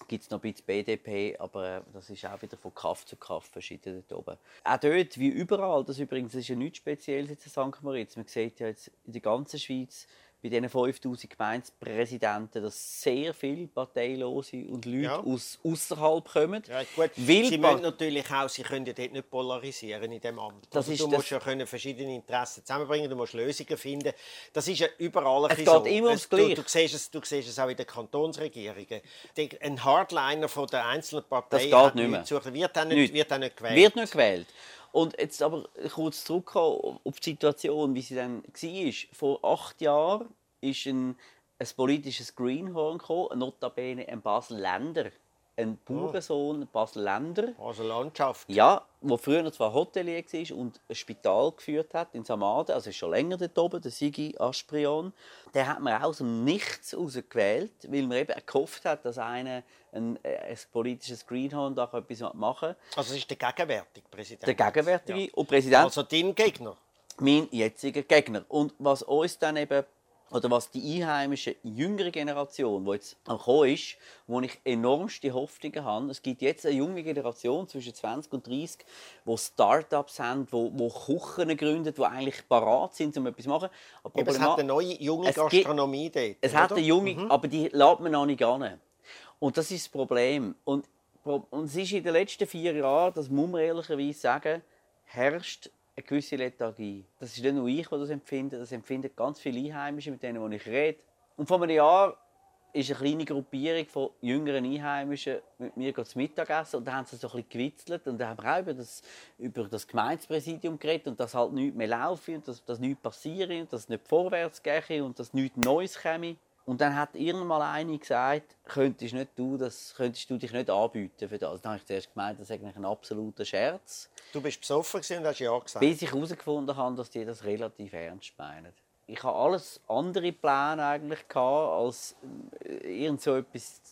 gibt es noch ein bisschen BDP, aber äh, das ist auch wieder von Kaff zu Kaff verschieden dort oben. Auch dort, wie überall, das übrigens ist ja nichts Spezielles jetzt in St. Moritz. Man sieht ja jetzt in der ganzen Schweiz, bei diesen 5000 Gemeindepräsidenten, dass sehr viele Parteilose und Leute Ja. aus außerhalb kommen. Ja, gut. Weil Sie müssen natürlich auch, Sie können ja dort nicht polarisieren in dem Amt. Das also, ist du das- musst ja können verschiedene Interessen zusammenbringen, du musst Lösungen finden. Das ist ja überall ein Es geht so. immer ums Es- du, Gleiche. du, siehst es, du siehst es auch in den Kantonsregierungen. Ein Hardliner von der einzelnen Partei geht hat nicht mehr. suchen. wird auch nicht, Nicht. wird auch nicht gewählt. Wird nicht gewählt. Und jetzt aber kurz zurückkommen auf die Situation, wie sie dann war. Vor acht Jahren ist ein, ein politisches Greenhorn gekommen, notabene ein Basel-Länder. Ein Bauernsohn, ein Basel-Länder. Also Landschaft. Ja, wo früher zwar Hotelier war und ein Spital geführt hat in Samaden, also ist schon länger dort oben, der Sigi Asprion. Den hat man aus dem Nichts heraus gewählt, weil man eben gehofft hat, dass einer ein, äh, ein politisches Greenhorn da etwas machen kann. Also es ist der gegenwärtige Präsident. Der gegenwärtige Ja. und Präsident, Also dein Gegner. mein jetziger Gegner. Und was uns dann eben, oder was die einheimische jüngere Generation, die jetzt am Kommen ist, wo ich enormste Hoffnungen habe, es gibt jetzt eine junge Generation zwischen 20 und 30, die Start-ups haben, die, die Küchen gründen, die eigentlich parat sind, um etwas zu machen. Aber Aber es hat eine neue junge Es gibt- Gastronomie dort. es oder? hat eine junge, aber die lädt man noch nicht an. Und das ist das Problem. Und, und es ist in den letzten vier Jahren, das muss man ehrlicherweise sagen, herrscht eine gewisse Lethargie. Das ist nicht nur ich, der das empfinde, das empfinden ganz viele Einheimische, mit denen ich rede. Und vor einem Jahr ist eine kleine Gruppierung von jüngeren Einheimischen mit mir zu Mittagessen und da haben sie so ein gewitzelt und da haben wir auch über das, über das Gemeindepräsidium geredet und dass halt nichts mehr laufe und dass, dass nichts passiere und dass es nicht vorwärts gehe und dass nichts Neues käme. Und dann hat irgendwann mal eine gesagt, könntest, nicht du, das, könntest du dich nicht anbieten für das. Dann habe ich zuerst gemeint, das ist eigentlich ein absoluter Scherz. Du bist besoffen und hast ja gesagt. Bis ich herausgefunden habe, dass die das relativ ernst meinen. Ich habe alles andere Pläne eigentlich gehabt, als äh, irgend so etwas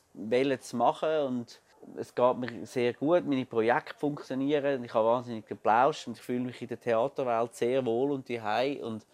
zu machen und es geht mir sehr gut, meine Projekte funktionieren, ich habe wahnsinnig geplauscht und ich fühle mich in der Theaterwelt sehr wohl und die und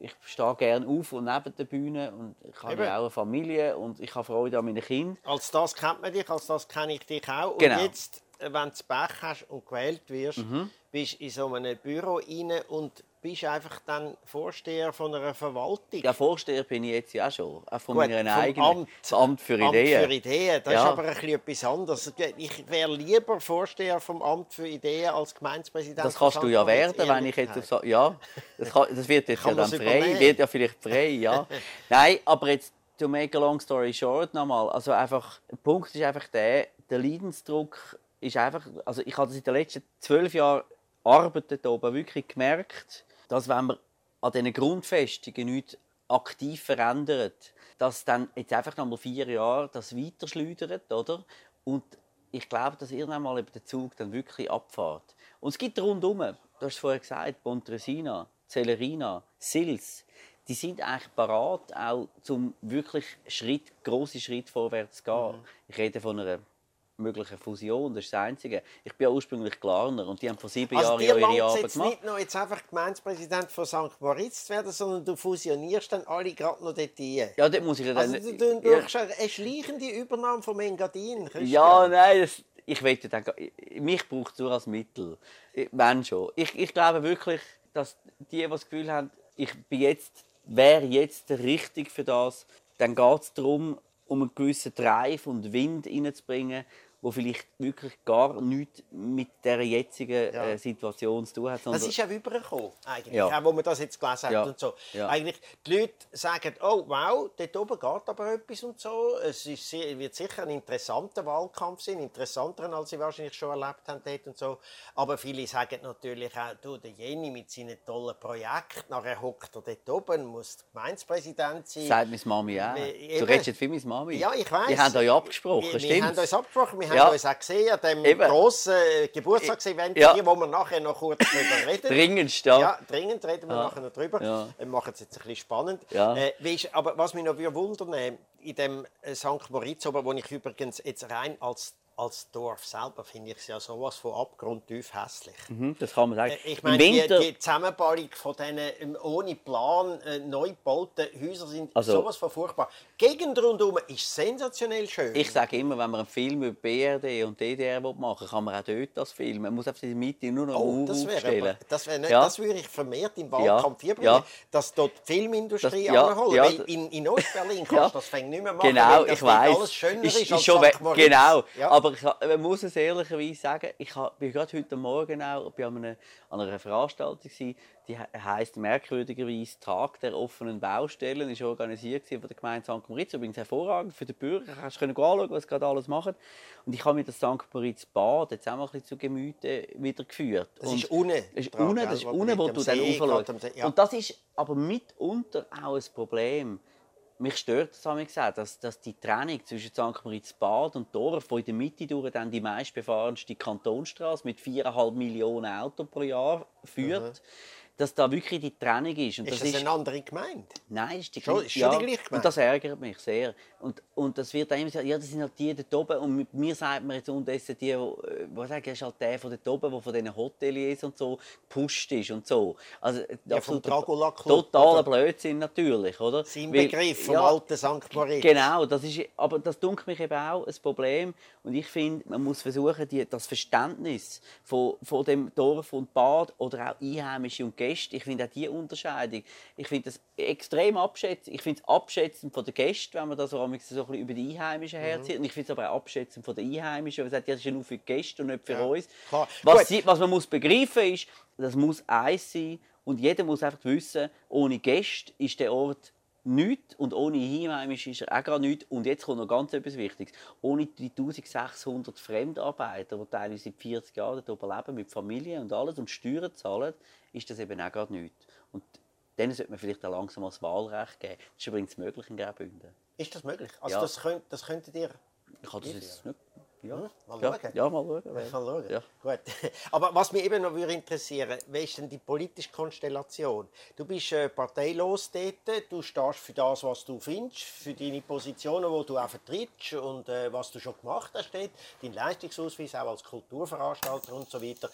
ich stehe gerne auf und neben der Bühne und ich habe ja auch eine Familie und ich habe Freude an meinen Kindern. Als das kennt man dich, als das kenne ich dich auch. Und Genau. Mhm. jetzt, äh, wenn du Pech hast und gewählt wirst, bist du in so einem Büro rein und bist einfach dann Vorsteher von einer Verwaltung. Ja, Vorsteher bin ich jetzt ja schon, auch von Gut, meiner eigenen Amt. das Amt für Amt Ideen. für Ideen, das Ja. ist aber ein bisschen etwas anderes. Ich wäre lieber Vorsteher vom Amt für Ideen als Gemeindepräsident. Das kannst du ja werden, wenn ich jetzt so, ja, das, kann, das wird jetzt ja Kann dann man's frei, übernehmen? wird ja vielleicht frei, ja. Nein, aber jetzt to make a long story short nochmal, also einfach, der Punkt ist einfach der, der Leidensdruck ist einfach, also ich habe das in den letzten zwölf Jahren Arbeit dort oben wirklich gemerkt, dass wenn man an diesen Grundfestungen nichts aktiv verändert, dass dann jetzt einfach noch mal vier Jahre das weiterschleudert, oder? Und ich glaube, dass irgendwann mal eben der Zug dann wirklich abfährt. Und es gibt rundum, du hast es vorher gesagt, Pontresina, Celerina, Sils, die sind eigentlich parat, auch zum wirklich Schritt, große Schritt vorwärts zu gehen. Ich rede von einer möglichen Fusion, das ist das Einzige. Ich bin ja ursprünglich Glarner und die haben vor sieben Also Jahren ja ihre Arbeit jetzt gemacht. nicht noch jetzt einfach Gemeindepräsident von St. Moritz zu werden, sondern du fusionierst dann alle gerade noch dort rein. Ja, dort muss ich ja dann... Also du, du, ja, eine schleichende Übernahme von Engadin. Christian. Ja, nein, das, ich will dann, mich braucht es nur als Mittel. Wenn schon. Ich, ich glaube wirklich, dass die, die das Gefühl haben, ich bin jetzt, wäre jetzt der Richtige für das, dann geht es darum, um einen gewissen Drive und Wind reinzubringen, wo vielleicht wirklich gar nichts mit der jetzigen Ja. äh, Situation zu tun hat. Das ist auch übergekommen, eigentlich, Ja. auch wo man das jetzt gelesen hat Ja. und so. Ja. Eigentlich, die Leute sagen, oh wow, dort oben geht aber etwas und so. Es ist, wird sicher ein interessanter Wahlkampf sein, interessanter, als sie wahrscheinlich schon erlebt haben dort und so. Aber viele sagen natürlich auch, du, der Jenny mit seinen tollen Projekten, nachher hockt er dort oben, muss Gemeindepräsident sein. Sagt meine Mami auch. Wir- Du redest jetzt für meine Mami. Ja, ich weiß. Die haben euch abgesprochen, wir, wir stimmt? haben uns abgesprochen, wir haben Ja. uns auch gesehen an dem Eben. grossen äh, Geburtstagsevent, Ja. hier, wo wir nachher noch kurz darüber reden. Dringendst, ja. Ja, dringend reden wir Ja. nachher noch drüber. Ja. Wir machen es jetzt ein bisschen spannend. Äh, weisst, aber was mich noch wundern äh, in dem äh, St. Moritz, wo ich übrigens jetzt rein als als Dorf selber finde ich es ja sowas von abgrundtief hässlich. Mhm, das kann man sagen. Äh, Ich meine, die, Winter, die Zusammenbauung von diesen ähm, ohne Plan äh, neu gebauten Häusern sind Also- sowas von furchtbar. Die Gegend rundherum ist sensationell schön. ich sage immer, wenn man einen Film über BRD und DDR machen will, kann man auch dort das filmen. Man muss in der Mitte nur noch Oh, das wäre aber- das, wäre nicht, Ja. das würde ich vermehrt im Wahlkampf Ja, ja. dass dort die Filmindustrie Das- anholen. ja, weil in, in Ostberlin kannst du das fängt nicht mehr machen, Genau, ich weiß. alles schöner ist, als schon. Genau, Ja. Aber ich, man muss es ehrlicherweise sagen, ich bin gerade heute Morgen auch bei einer, an einer Veranstaltung gewesen, die he- heisst merkwürdigerweise Tag der offenen Baustellen, ist organisiert von der Gemeinde St. Moritz, übrigens hervorragend für die Bürger, du kannst anschauen, was gerade alles machen. Und ich habe mir das St. Moritz Bad jetzt auch mal ein bisschen zu Gemüte wieder geführt. Das ist unten Das ist unten, das ist wo unten, wo du dann See, ja. Und das ist aber mitunter auch ein Problem. Mich stört das, habe ich gesagt, dass, dass die Trennung zwischen St. Moritz Bad und Dorf, wo in der Mitte durch dann die meistbefahrenste Kantonsstraße mit 4,5 Millionen Autos pro Jahr führt, dass da wirklich die Trennung ist. Und Ist das das eine andere Gemeinde? Nein, ist die Schon- ist schon die gleiche Gemeinde? Und das ärgert mich sehr. Und, und das wird dann immer gesagt, ja, das sind halt die dort oben. Und mit mir sagt man jetzt unterdessen die, die, was sagen, ist halt der von dort oben, der von diesen Hoteliers und so gepusht ist und so. Also, Ja, vom Dracula Club, Totaler? Blödsinn natürlich, oder? Sein Weil- Begriff vom ja, alten St. Moritz. Genau, das ist, aber das dunkelt mich eben auch ein Problem. Und ich finde, man muss versuchen, die, das Verständnis von, von dem Dorf und Bad oder auch Einheimische und Gäste, ich finde auch diese Unterscheidung, ich finde das extrem abschätzend. Ich finde es abschätzend von den Gästen, wenn man das so, manchmal so ein bisschen über die Einheimischen herzieht. Und ich finde es aber auch abschätzend von den Einheimischen, weil sagt, das ist ja nur für die Gäste und nicht für Ja, uns. klar. Was, sie, was man muss begreifen ist, das muss eins sein und jeder muss einfach wissen, ohne Gäste ist der Ort nichts und ohne Einheimische ist er auch gar nichts. Und jetzt kommt noch ganz etwas Wichtiges. Ohne die 1600 Fremdarbeiter, die teilweise seit 40 Jahren dort oben leben, mit Familie und alles und Steuern zahlen, ist das eben auch gar nichts. Und denen sollte man vielleicht auch langsam mal das Wahlrecht geben. Das ist übrigens möglich in Graubünden. Ist das möglich? Also Ja. das, könnt, das könntet ihr... Ich habe das jetzt nicht... Ja, Hm, mal ja, schauen. ja, mal schauen. Mal schauen. Ja. Gut. Aber was mich eben noch würde interessieren, wie ist denn die politische Konstellation? Du bist äh, parteilos dort, du stehst für das, was du findest, für deine Positionen, die du auch vertrittst und äh, was du schon gemacht hast, dort, dein Leistungsausweis auch als Kulturveranstalter und so weiter.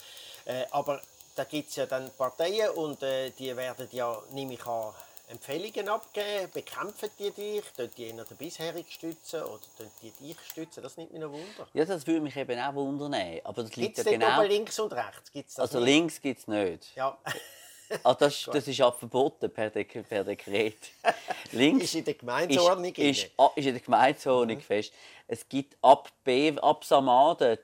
Äh, aber da gibt es ja dann Parteien und äh, die werden ja, nehme ich an, Empfehlungen abgeben, bekämpfen die dich, tun die eher den bisherigen stützen oder tun die dich stützen? Das nimmt mich noch Wunder. Ja, das würde mich eben auch wundern. Aber das liegt Gibt es ja genau... links und rechts? Gibt's das Also nicht? links gibt es nicht. Ja, Ah, das, das ist auch verboten per, Dek per Dekret. Links Ist in der Gemeindeordnung ist, ist, ah, ist in der Gemeindeordnung fest. Es gibt ab, B, ab Samaden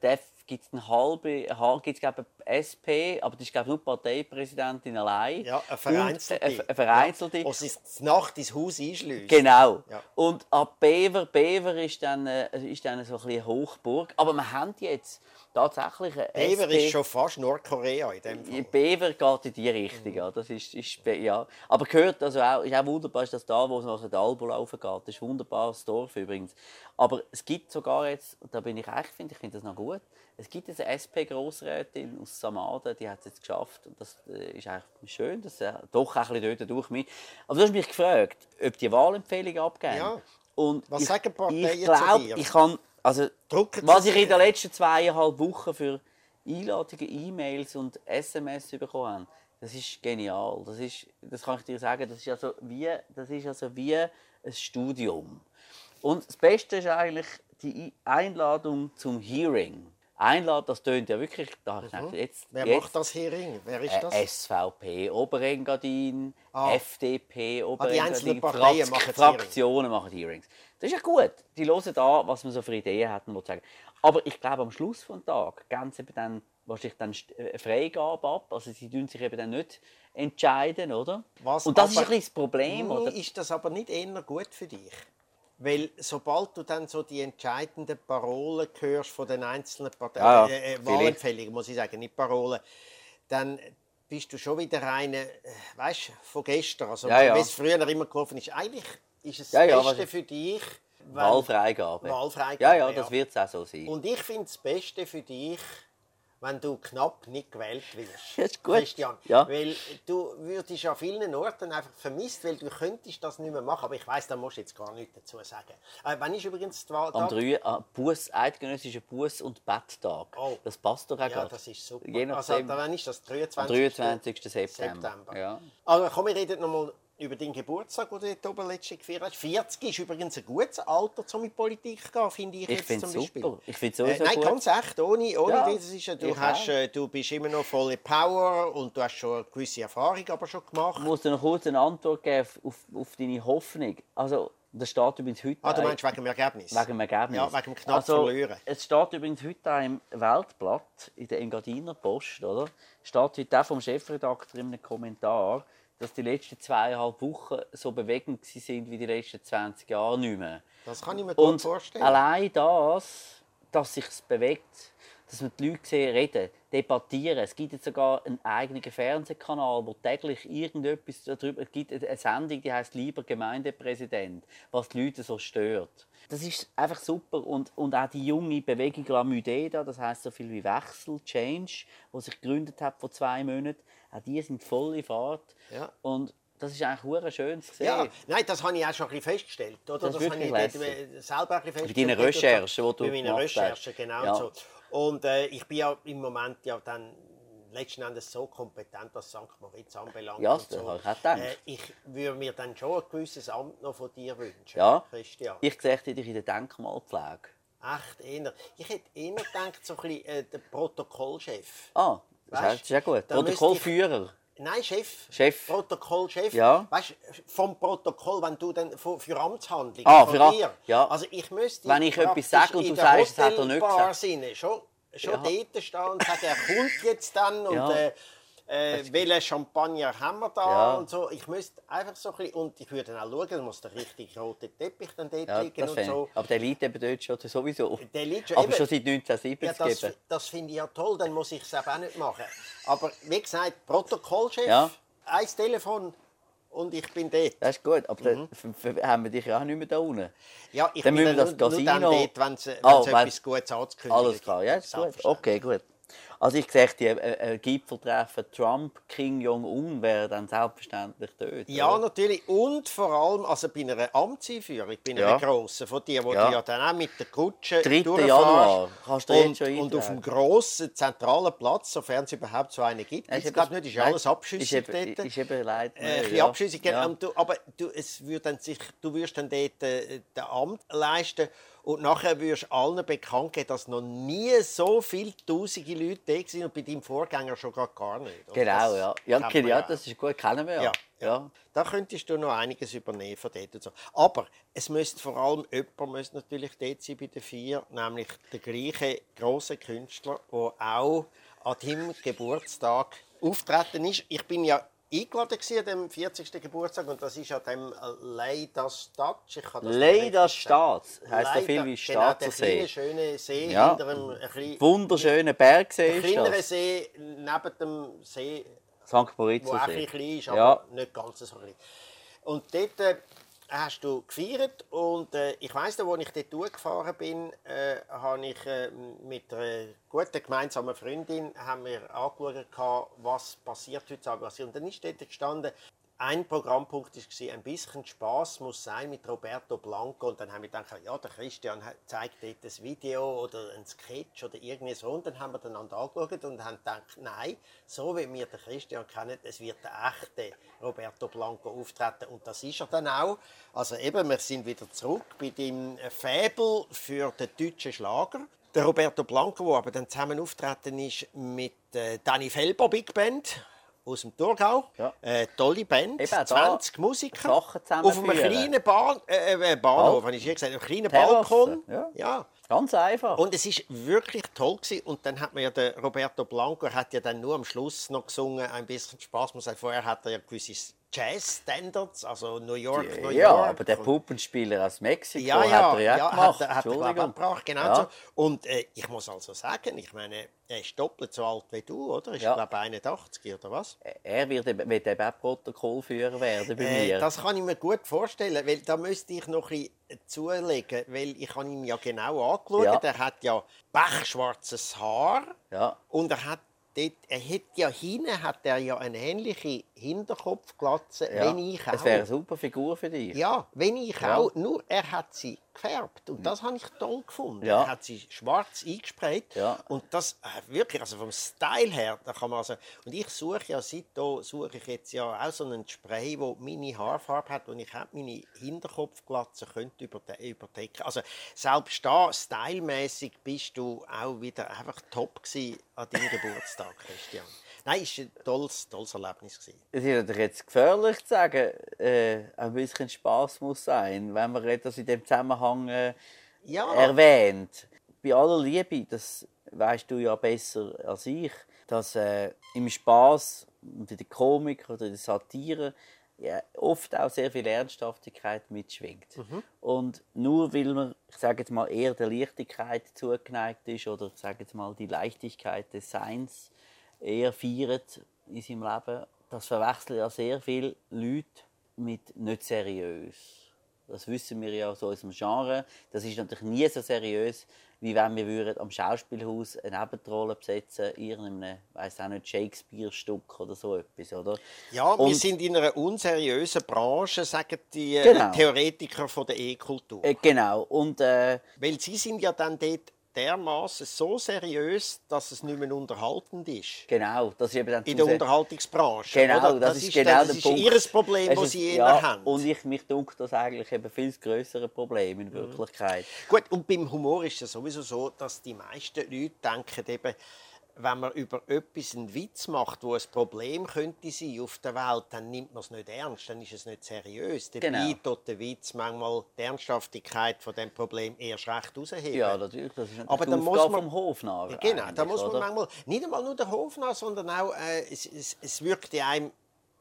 gibt es eine halbe, ha- gibt's, glaub, eine SP, aber das ist glaub, nur die Parteipräsidentin allein. ja, eine Und, vereinzelte. äh, eine vereinzelte. Ja, wo sie Nacht ins Haus einschliessen. Genau. Ja. Und ab Bever, Bever ist dann, äh, ist dann so ein bisschen eine Hochburg. Aber wir haben jetzt tatsächlich Bever SP ist schon fast Nordkorea in dem Fall. Bever geht in die Richtung, ja. Das ist, ist, ja. Aber gehört also auch, ist auch wunderbar, ist das da, wo es nach der Albo laufen geht. Das ist ein wunderbares Dorf übrigens. Aber es gibt sogar jetzt, da bin ich echt, finde ich finde das noch gut, es gibt jetzt eine SP-Grossrätin aus Samaden, die hat es jetzt geschafft. Und das äh, ist eigentlich schön, dass er doch ein bisschen dort durch mich. Aber du hast mich gefragt, ob die Wahlempfehlung abgeben. Ja. Und Was ich, sagen Parteien ich zu glaub, dir? Ich kann, also, Drucken was ich in den letzten zweieinhalb Wochen für Einladungen, E-Mails und SMS bekommen habe, das ist genial. Das, ist, das kann ich dir sagen, das ist also wie, das ist also wie ein Studium. Und das Beste ist eigentlich die Einladung zum Hearing. Einladung, das tönt ja wirklich, da gedacht, jetzt, Mhm. Wer jetzt macht das Hering? Wer ist äh, das? SVP, Oberengadin, Ah. FDP, einzelnen Oberengadin, Parteien Frak- machen Fraktionen machen Hearings. Das ist ja gut. Die hören da, was man so für Ideen hat. und sagen. Aber ich glaube, am Schluss des Tages geben sie eben dann wahrscheinlich dann St- äh, Freigabe ab. Also sie entscheiden sich eben dann nicht entscheiden, oder? Was Und das ist ein bisschen das Problem, Hm, oder? Ist das aber nicht eher gut für dich? Weil sobald du dann so die entscheidenden Parolen hörst von den einzelnen Parteien, Ja, ja, äh, äh. Wahlempfehlungen, muss ich sagen, nicht Parolen, dann bist du schon wieder eine, äh, weißt, von gestern. Also Ja, ja. wie es früher immer gelaufen ist. Eigentlich ist es Ja, ja, das Beste für dich, Wahlfreigabe. Wahlfreigabe, ja, ja. das wird es auch so sein. Und ich finde das Beste für dich, wenn du knapp nicht gewählt wirst. Das ist gut. Christian. Ja. Weil du würdest an vielen Orten einfach vermisst, weil du könntest das nicht mehr machen. Aber ich weiss, da musst du jetzt gar nichts dazu sagen. Äh, wann ist übrigens die Wahl? Am 3. ah, Buß, eidgenössischer Buß- und Betttag. Oh. Das passt doch auch Ja, gerade. das ist super. Je also, nachdem. da, wann ist das? Am 23. 23. September. Ja. Also komm, wir reden noch mal über deinen Geburtstag, den du dort oben letztens gefeiert hast. 40 ist übrigens ein gutes Alter, um in die Politik zu gehen, finde ich, Ich jetzt finde zum es Beispiel. super. Ich finde Äh, sowieso nein, gut. ganz echt, ohne, ohne Ja, das ist, du, hast, äh, du bist immer noch voller Power und du hast schon eine gewisse Erfahrung aber schon gemacht. Ich muss dir noch kurz eine Antwort geben auf, auf, deine Hoffnung. Also, das steht übrigens heute Ah, du meinst wegen dem Ergebnis? Wegen dem Ergebnis. Ja, wegen dem knapp also, verlieren. Es steht übrigens heute auch im Weltblatt, in der Engadiner Post, oder? Steht heute auch vom Chefredakteur in einem Kommentar, dass die letzten zweieinhalb Wochen so bewegend sind wie die letzten 20 Jahre nicht mehr. Das kann ich mir gut vorstellen. allein das, dass sich bewegt, dass man die Leute sehen, reden, debattieren. Es gibt jetzt sogar einen eigenen Fernsehkanal, wo täglich irgendetwas darüber es gibt. Eine Sendung, die heißt «Lieber Gemeindepräsident», was die Leute so stört. Das ist einfach super. Und, und auch die junge Bewegung La Mudeda, das heißt so viel wie Wechsel, Change, die sich gegründet hat vor zwei Monaten, auch die sind voll in Fahrt. Ja. Und das ist eigentlich hure schön zu sehen. Ja, nein, das habe ich auch schon ein bisschen festgestellt. Oder? Das ist habe ich dort, selber ein bisschen Bei deinen festgestellt. Recherchen, die du Bei meinen. Recherchen, genau. Ja. So. Und äh, ich bin ja im Moment ja dann letzten Endes so kompetent, was St. Moritz anbelangt. Ja, das so. habe ich auch gedacht. Äh, ich würde mir dann schon ein gewisses Amt noch von dir wünschen, Ja. Christian. Ich sehe dich in der Denkmalpflege. Echt, eher. Ich hätte eher gedacht, so ein bisschen äh, der Protokollchef. Ah, das Weißt, ist ja gut. Protokollführer. Nein, Chef. Chef. Protokollchef. Ja. Weißt vom Protokoll, wenn du dann für, für Amtshandlungen Ah, von für dir. ja. Also ich müsste. Wenn ich etwas sage und du sagst, es hat er nicht gesagt. Sinne schon, schon Ja. dort stehen und sagen, er kommt jetzt dann und Ja. äh, äh, welchen Champagner haben wir da Ja. und so. Ich müsste einfach so ein bisschen, und ich würde dann auch schauen, muss der richtig rote Teppich dann dort Ja, liegen und so. ich. Aber der liegt eben dort schon sowieso. Der liegt schon- Aber eben. schon seit 1970 Ja, das, das finde ich ja toll, dann muss ich es auch nicht machen. Aber wie gesagt, Protokollchef, Ja. ein Telefon und ich bin dort. Das ist gut, aber Mhm. dann haben wir dich ja auch nicht mehr da unten. Ja, ich Dann bin müssen wir das nur, nur dann Casino- dort, wenn es wenn- etwas Gutes anzukündigen Alles klar, ja, ist gut. Okay, gut. Also ich sehe, die äh, äh, Gipfeltreffen Trump, Kim Jong-un wären dann selbstverständlich dort. Ja, oder? natürlich. Und vor allem also bei einer Amtseinführung, bei einer Ja. grossen, von dir, wo Ja. du ja dann auch mit der Kutsche 3. durchfährst. Januar. Kannst du und, schon und auf dem eintragen. grossen, zentralen Platz, sofern es überhaupt so einen gibt. Ich glaube nicht, ist alles abschüssig ist eben, dort. Ist eben leid. Äh, ein ja. abschüssig, Ja. ähm, du, aber du, es würde dann sich, du wirst dann dort äh, den Amt leisten und nachher wirst du allen bekannt geben, dass noch nie so viele tausende Leute da sind und bei deinem Vorgänger schon gar, nicht. Und Genau, ja. Ja, okay, ja, das ist gut, kennen wir ja. Ja, ja. Da könntest du noch einiges übernehmen von dort und so. Aber es müsste vor allem jemand müsste natürlich dort sein bei den vier, nämlich der gleiche große Künstler, der auch an deinem Geburtstag auftreten ist. Ich bin ja eingeladen an dem 40. Geburtstag und das ist an dem Leida Stadt. Leida. Stadt heisst so viel wie Genau, der schöne See Ja. hinter einem ein Wunderschöner Bergsee ein kleinerer. See neben dem See St. wo auch ein Moritz bisschen klein ist, aber Ja. nicht ganz so klein. Und dort äh, hast du gefeiert und äh, ich weiss, noch, als ich dort durchgefahren bin, äh, habe ich äh, mit einer guten gemeinsamen Freundin haben wir angeschaut, was passiert heute Abend. Und dann ist dort gestanden, ein Programmpunkt war, ein bisschen Spaß muss sein mit Roberto Blanco. Und dann haben wir gedacht, ja, der Christian zeigt dort ein Video oder ein Sketch oder irgendwie so. Und dann haben wir einander angeschaut und haben gedacht, nein, so wie wir den Christian kennen, es wird der echte Roberto Blanco auftreten. Und das ist er dann auch. Also eben, wir sind wieder zurück bei dem Faible für den deutschen Schlager. Der Roberto Blanco, der aber dann zusammen auftreten ist mit äh, Danny Felber Big Band aus dem Thurgau. Ja. Äh, tolle Band, Eben, da 20 Musiker. Auf einem kleinen Bahn, äh, äh, Bahnhof, habe ich hier gesagt, einem kleinen Balkon. ja. ja. Ganz einfach. Und es ist wirklich toll gewesen. Und dann hat man ja den Roberto Blanco hat ja dann nur am Schluss noch gesungen, ein bisschen Spaß. Man sagt, vorher hat er ja gewisse Jazz-Standards, also New York, New ja, York. aber der Puppenspieler aus Mexiko ja, ja, hat er ja, ja, gemacht. Hat, er- hat Entschuldigung. gebracht, genau Ja. so. Und äh, ich muss also sagen, ich meine, er ist doppelt so alt wie du, oder? Ist Ja. glaube 81 oder was? Er wird wird eben auch Protokollführer werden bei Äh, mir. das kann ich mir gut vorstellen, weil da müsste ich noch ein bisschen zulegen, weil ich habe ihn ja genau angeschaut. Ja. Er hat ja pechschwarzes Haar ja. und er hat dort, er hat ja hinten hat er ja eine ähnliche Hinterkopfglatze, ja. wenn ich auch. Es wäre eine super Figur für dich. Ja, wenn ich Ja. auch. Nur er hat sie gefärbt und das habe ich toll gefunden. Ja. Er hat sie schwarz eingesprayt Ja. und das äh, wirklich, also vom Style her, da kann man also und ich suche ja seit da suche ich jetzt ja auch so einen Spray, wo meine Haarfarbe hat und ich habe meine Hinterkopfglatze könnte überde überdecken. Also selbst da stylmäßig bist du auch wieder einfach top gewesen an deinem Geburtstag, Christian. Nein, es war ein tolles, tolles Erlebnis. Gewesen. Es ist natürlich jetzt gefährlich zu sagen, äh, ein bisschen Spaß muss sein, wenn man etwas in dem Zusammenhang äh, Ja. erwähnt. Bei aller Liebe, das weißt du ja besser als ich, dass äh, im Spaß und in der Komik oder in der Satire ja, oft auch sehr viel Ernsthaftigkeit mitschwingt. Und nur weil man, ich sage jetzt mal, eher der Leichtigkeit zugeneigt ist oder ich sage jetzt mal die Leichtigkeit des Seins eher feiert in seinem Leben, das verwechseln ja sehr viele Leute mit nicht seriös. Das wissen wir ja aus unserem Genre. Das ist natürlich nie so seriös, wie wenn wir würden am Schauspielhaus eine Nebenrolle besetzen in irgendeinem, weiß auch nicht, Shakespeare-Stück oder so etwas, oder? Ja, wir Und- sind in einer unseriösen Branche, sagen die äh, Genau. Theoretiker von der E-Kultur. Äh, genau. Und äh, Weil sie sind ja dann dort dermaßen so seriös, dass es nicht mehr unterhaltend ist. genau, das ist eben dann In der Unterhaltungsbranche. Genau, oder? das, ist dann- genau das der ist Punkt. ihr Problem, das sie ja, haben. Und ich mich denke, das eigentlich eben viel das größere Problem Mhm. in Wirklichkeit. Gut, und beim Humor ist es sowieso so, dass die meisten Leute denken eben, wenn man über etwas einen Witz macht, wo ein Problem könnte sein auf der Welt, dann nimmt man es nicht ernst, dann ist es nicht seriös. Dabei Genau. tut der Witz manchmal die Ernsthaftigkeit von dem Problem erst recht rausheben. Ja, natürlich. Das ist Aber dann muss man- vom Hofnarr. Ja, Genau, da muss man oder? manchmal nicht einmal nur der Hofnarr, sondern auch äh, es, es, es wirkt ja einem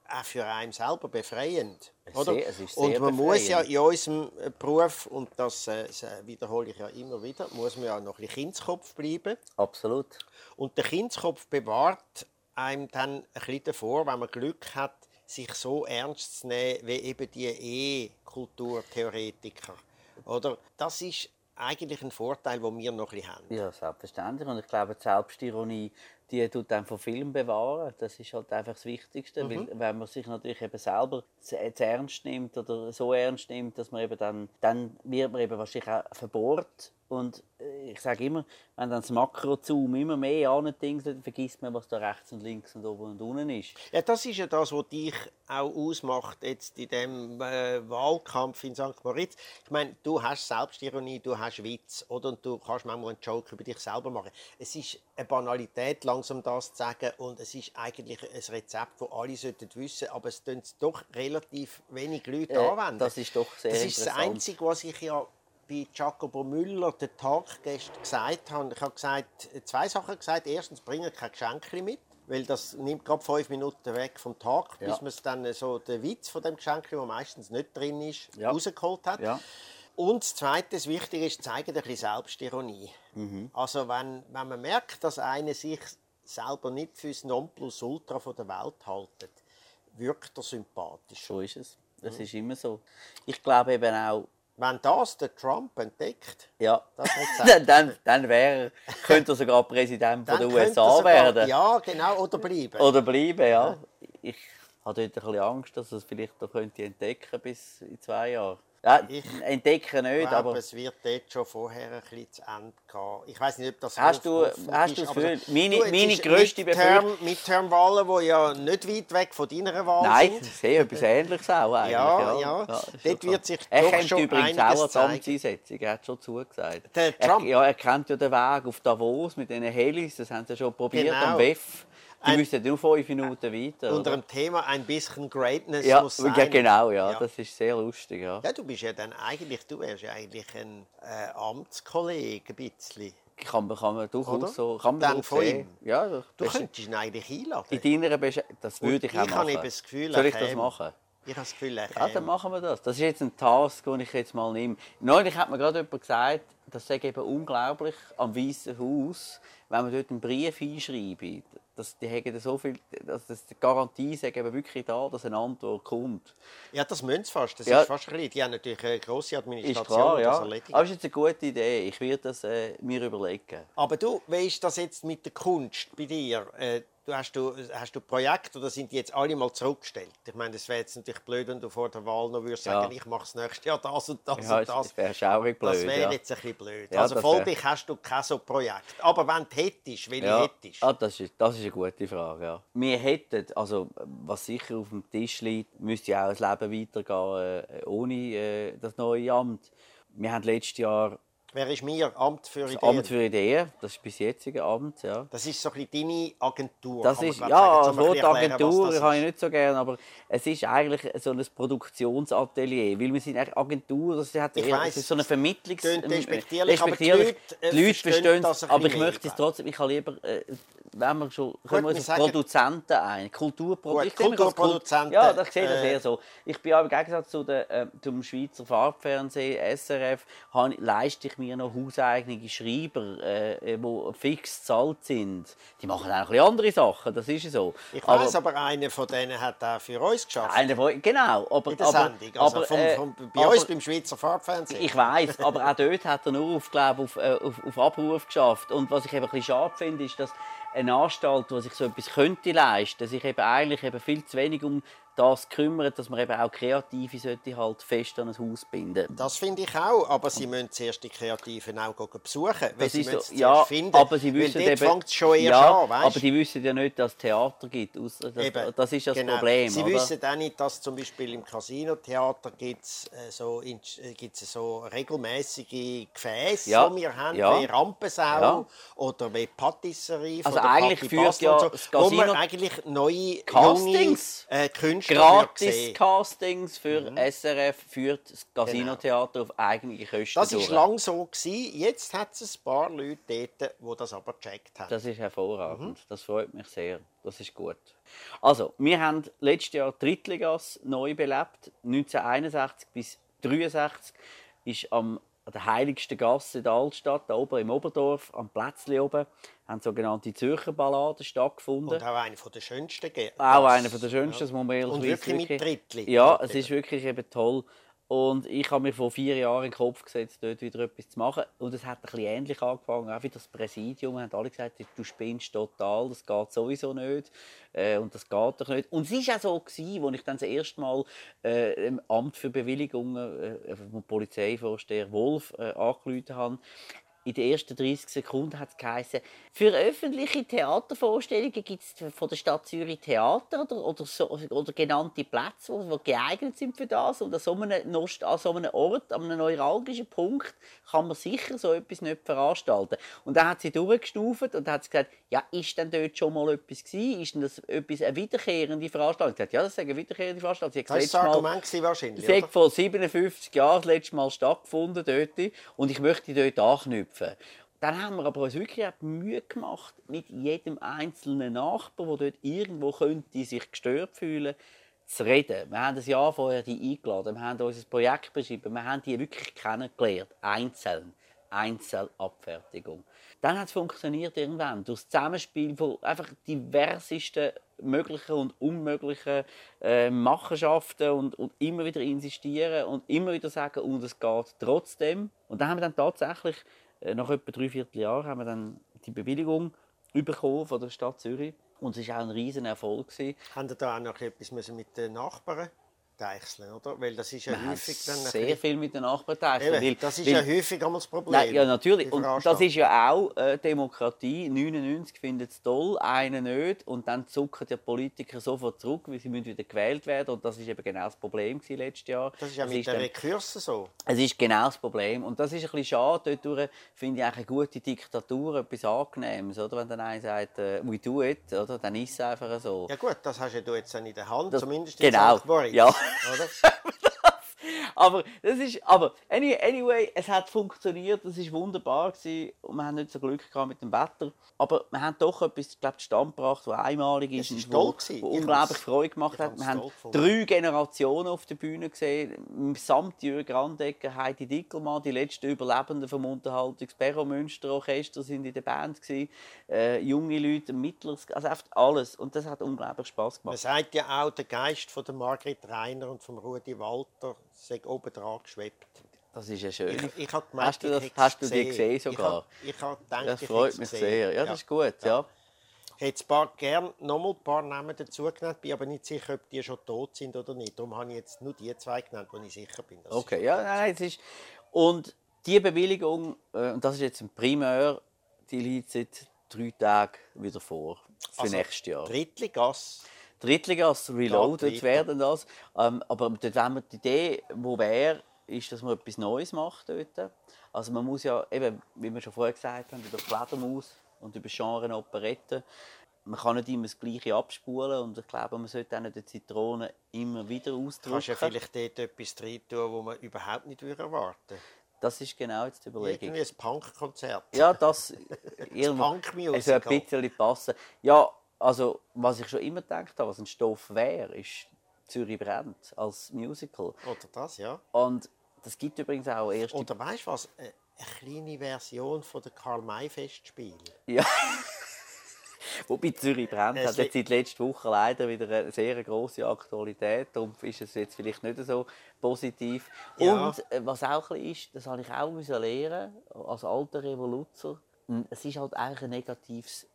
auch für einen selber befreiend. Oder? Sehr- und man muss ja befreiend. in unserem äh, Beruf, und das, äh, das äh, wiederhole ich ja immer wieder, muss man ja noch ein bisschen Kindskopf bleiben. Absolut. Und der Kindskopf bewahrt einem dann ein bisschen davor, wenn man Glück hat, sich so ernst zu nehmen wie eben die E-Kulturtheoretiker. Oder? Das ist eigentlich ein Vorteil, den wir noch ein bisschen haben. Ja, selbstverständlich. Und ich glaube, die Selbstironie, die tut dann von Film bewahren. Das ist halt einfach das Wichtigste. Mhm. Weil, wenn man sich natürlich eben selber zu, zu ernst nimmt oder so ernst nimmt, dass man eben dann, dann wird man eben wahrscheinlich auch verbohrt. Und äh, ich sage immer, wenn dann das Makrozoom immer mehr andingt, dann vergisst man, was da rechts und links und oben und unten ist. Ja, das ist ja das, was dich auch ausmacht jetzt in dem äh, Wahlkampf in St. Moritz. Ich meine, du hast Selbstironie, du hast Witz, oder? Und du kannst manchmal einen Joke über dich selber machen. Es ist eine Banalität, langsam das zu sagen, und es ist eigentlich ein Rezept, das alle sollten wissen, aber es tun doch relativ wenig Leute Äh, anwenden. das ist doch sehr Das ist das. Einzige, was ich ja bei Jacobo Müller, den Tag gestern gesagt habe. Ich habe gesagt, zwei Sachen gesagt. Erstens, bringen kein Geschenk mit. Weil das nimmt gerade fünf Minuten weg vom Tag, bis Ja. man es dann so den Witz von dem Geschenk, der meistens nicht drin ist, Ja. rausgeholt hat. Ja. Und das Zweite, das Wichtige ist, zeigen ein bisschen Selbstironie. Mhm. Also wenn, wenn man merkt, dass einer sich selber nicht für das Nonplusultra von der Welt haltet, wirkt er sympathisch. So ist es. Das Mhm. ist immer so. Ich glaube eben auch, Wenn das der Trump entdeckt, ja, dann, dann, wäre, könnte er sogar Präsident von der könnte er USA werden. Ja, genau, oder bleiben. Oder bleiben, ja. Ich habe dort ein bisschen Angst, dass er es vielleicht noch könnte entdecken bis in zwei Jahren. Ja, Ich entdecken Ich nicht, glaube, aber es wird dort schon vorher ein bisschen zu Ende gehen. Ich weiß nicht, ob das Hast du- hast ist, du das Gefühl- meine- Du, meine grösste Midterm- Midterm-Wahlen, die ja nicht weit weg von deiner Wahl nein, sind. ich sehe etwas Ähnliches auch eigentlich. Ja, Ja, ja. Dort wird sich er doch kennt schon übrigens auch eine Amtseinsetzung, er hat schon zugesagt. Der er, Trump? ja, er kennt ja den Weg auf Davos mit diesen Helis, das haben sie schon probiert Genau. am WEF. Die Ein- müssen nur fünf Minuten weiter. Unter dem Thema ein bisschen Greatness ja, muss sein. ja, genau, ja, Ja. das ist sehr lustig. Ja. Ja, du bist ja dann eigentlich, du wärst ja eigentlich ein äh, Amtskollege ein bisschen. kann man, kann man durchaus Oder? so kann man von ihm. Ja. Du Best- könntest ihn eigentlich einladen. in deiner Besch Das würde ich ich auch habe machen. eben das Gefühl, Soll ich das machen? Ich habe das Gefühl, Ja, dann machen wir das. Das ist jetzt ein Task, den ich jetzt mal nehme. Neulich hat mir gerade jemand gesagt, das sei eben unglaublich am Weißen Haus, wenn man dort einen Brief einschreibe. dass die haben so viel, dass das die Garantie sei eben wirklich da, dass eine Antwort kommt. Ja, das müssen sie fast. Das Ja. ist fast ein bisschen. Die haben natürlich eine grosse Ist Administration, klar, die ja. das Aber ist jetzt eine gute Idee. Ich werde das äh, mir überlegen. Aber du, wie ist das jetzt mit der Kunst bei dir? Äh, du hast, du, hast du Projekte oder sind die jetzt alle mal zurückgestellt? Ich meine, das wäre jetzt natürlich blöd, wenn du vor der Wahl noch würdest Ja. sagen, ich mache das nächste Jahr das und das Ja, und das. das wäre schaurig blöd. Das wäre ja. jetzt ein bisschen blöd. Ja, also das folglich hast du kein so Projekt. Aber wenn du hättest, welche Ja, hättest? ah, das, ist, das ist eine gute Frage. Ja. Wir hätten, also was sicher auf dem Tisch liegt, müsste ja auch das Leben weitergehen äh, ohne äh, das neue Amt. Wir haben letztes Jahr Wer ist mir? Amt für das Ideen. Amt für Ideen, das ist bis jetzige Amt. Ja. Das ist so ein bisschen deine Agentur. Das kann ist, ja, sagen. erklären, Agentur das habe ich nicht so gerne, aber es ist eigentlich so ein Produktionsatelier, weil wir sind eigentlich Agentur, das, hat Ich weiss, es ist so eine Vermittlungs... tönt ähm, despektierlich, aber die respektierlich. Leute, äh, die Leute verstehen verstehen das aber ich möchte es trotzdem, ich habe lieber, äh, wenn wir schon, können wir uns auf Produzenten ein, Kulturproduzenten. Gut, Kulturproduzenten, Ja, das sehe ich das äh, eher so. Ich bin aber im Gegensatz zu der, äh, zum Schweizer Farbfernsehen, SRF, habe ich- leiste ich mir noch hauseigene Schreiber, äh, äh, die fix bezahlt sind. Die machen auch ein andere Sachen, das ist so. Ich weiß, aber einer von denen hat auch für uns geschafft. Einer von, genau, aber, in der aber, Sendung. Also aber, vom, äh, vom, bei aber- uns beim Schweizer Farbfernsehen. ich weiß, aber auch dort hat er nur auf, glaub, auf, äh, auf, auf Abruf geschafft. Und was ich eben ein bisschen schade finde, ist, dass eine Anstalt, die sich so etwas könnte leisten, sich eben eigentlich eben viel zu wenig um das kümmert, dass man eben auch Kreative sollte halt fest an ein Haus binden. Das finde ich auch, aber sie müssen zuerst die Kreativen auch besuchen, weil Das sie müssen so, es ja, finden. aber sie wissen weil dort eben, schon erst ja, an, weißt? aber die wissen ja nicht, dass es Theater gibt. Das, Eben, das ist das genau. Problem, Sie oder? wissen auch nicht, dass zum Beispiel im Casino-Theater gibt es äh, so, äh, gibt's so regelmäßige Gefäße, Ja, die wir haben, ja. wie Rampensau Ja. oder wie Patisserie Also eigentlich führt ja so, das wo Casino- man eigentlich neue Castings. junge äh, Künstler wird Gratis sehen. Castings für SRF führt das Casino-Theater auf eigene Kosten Genau. Das war lange so. Gewesen. Jetzt hat es ein paar Leute dort, die das aber gecheckt haben. Das ist hervorragend. Mhm. Das freut mich sehr. Das ist gut. Also, wir haben letztes Jahr Drittligas neu belebt. 1961 bis 1963 ist am an der heiligsten Gasse in der Altstadt, da oben im Oberdorf, am Plätzli oben, haben sogenannte Zürcher Balladen stattgefunden. Und auch einer der schönsten. Auch das- einer der schönsten, das muss man Und ehrlicherweise wirklich mit Drittli. Ja, es ist wirklich eben toll. Und ich habe mir vor vier Jahren in den Kopf gesetzt, dort wieder etwas zu machen. Und es hat bisschen ähnlich angefangen, auch wie das Präsidium. Haben alle gesagt, du spinnst total, das geht sowieso nicht. Äh, und das geht doch nicht. Und es war auch so, gewesen, als ich dann das erste Mal äh, im Amt für Bewilligungen äh, vom Polizeivorsteher Wolf äh, angerufen habe. In den ersten 30 Sekunden hat es geheißen, für öffentliche Theatervorstellungen gibt es von der Stadt Zürich Theater oder, oder, so, oder genannte Plätze, die, geeignet sind für das. Und an so einem, Nost- an so einem Ort, an einem neuralgischen Punkt, kann man sicher so etwas nicht veranstalten. Und dann hat sie durchgestuft und hat gesagt, ja, ist denn dort schon mal etwas gewesen? Ist denn das etwas, eine wiederkehrende Veranstaltung? Sie hat gesagt, ja, das ist eine wiederkehrende Veranstaltung. Sie Das war das Mal- Argument gewesen wahrscheinlich, es hat vor 57 Jahren das letzte Mal stattgefunden dort und ich möchte dort anknüpfen. Dann haben wir aber uns wirklich auch die Mühe gemacht, mit jedem einzelnen Nachbar, der dort irgendwo könnte sich gestört fühlen zu reden. Wir haben ein Jahr vorher die eingeladen, wir haben unser Projekt beschrieben, wir haben die wirklich kennengelernt, einzeln. Einzelabfertigung. Dann hat es funktioniert irgendwann durch das Zusammenspiel von einfach diversesten möglichen und unmöglichen äh, Machenschaften und, und immer wieder insistieren und immer wieder sagen, und es geht trotzdem. Und dann haben wir dann tatsächlich, nach etwa drei Vierteljahren, haben wir dann die Bewilligung bekommen von der Stadt Zürich. Und es war auch ein riesen Erfolg. Haben Sie da auch noch etwas mit den Nachbarn deichseln, oder? Weil das ist ja haben häufig dann... sehr viel mit den Nachbarn geteilt. Eben, weil- das ist weil- ja häufig einmal das Problem. Nein, ja, natürlich. Und das ist ja auch äh, Demokratie. 99 findet es toll, einen nicht. Und dann zucken die Politiker sofort zurück, weil sie müssen wieder gewählt werden. Und das ist eben genau das Problem letztes Jahr. Das ist ja mit den dann- Rekursen so. es ist genau das Problem. Und das ist ein bisschen schade. Dort finde ich eigentlich eine gute Diktatur etwas Angenehmes. Oder? Wenn dann einer sagt, äh, we do it, oder? dann ist es einfach so. Ja gut, das hast ja du jetzt in der Hand, Das- zumindest in genau, St. Moritz. ja. Oder? aber das ist, aber anyway, es hat funktioniert, es ist wunderbar gewesen und wir haben nicht so Glück gehabt mit dem Wetter, aber wir haben doch etwas, glaube stand gebracht, was einmalig ist, Es ist und wo, wo Ich unglaublich Freude gemacht ich hat. Wir haben drei Generationen auf der Bühne gesehen, samt Jürgen Grandecker, Heidi Dickelmann, die letzten Überlebenden vom Unterhaltungs-Perro Münster Orchester sind in der Band gewesen, äh, junge Leute, mittleres, also einfach alles und das hat unglaublich Spaß Man gemacht. sagt ja auch, der Geist von der Margret Reiner und von Rudi Walter sei oben dran geschwebt. Das ist ja schön. Ich, ich gemeint, hast du, das, hast du die gesehen sogar? Ich habe gedacht, das freut mich gesehen. sehr. Ja, das ist gut. Ja. Ich hätte ein paar, gern noch mal ein paar Namen dazu genannt, bin aber nicht sicher, ob die schon tot sind oder nicht. Darum habe ich jetzt nur die zwei genannt, wo ich sicher bin. Okay, ja, nein, es ist und die Bewilligung äh, und das ist jetzt ein Primär, die liegt seit drei Tagen wieder vor für Also, nächstes Jahr. Drittligas. Drittligas Reloaded Geht weiter. werden das. Ähm, aber dort wenn wir die Idee, wo wäre, ist, dass man etwas Neues macht dort. Also man muss ja, eben, wie wir schon vorher gesagt haben, über Fledermaus und über Genre Operette, man kann nicht immer das Gleiche abspulen und ich glaube, man sollte auch nicht die Zitrone immer wieder Du ausdrücken. kannst ja vielleicht dort etwas rein tun, wo man überhaupt nicht würde erwarten Das ist genau jetzt die Überlegung. Irgendwie ein Punkkonzert. Ja, das irgendwo Punk-Musical. es soll ein bisschen passen. Ja, also was ich schon immer gedacht habe, was ein Stoff wäre, ist Zürich brennt als Musical. Oder das, ja. Und das gibt übrigens auch erst Oder weißt du was? Eine eine kleine Version von der Karl-May-Festspiele. ja. Wobei Zürich brennt Es hat jetzt seit letzter Woche leider wieder eine sehr große Aktualität. Darum ist es jetzt vielleicht nicht so positiv. Ja. Und äh, was auch ein ist, das habe ich auch lernen als alter Revoluzer. Es ist halt eigentlich ein negatives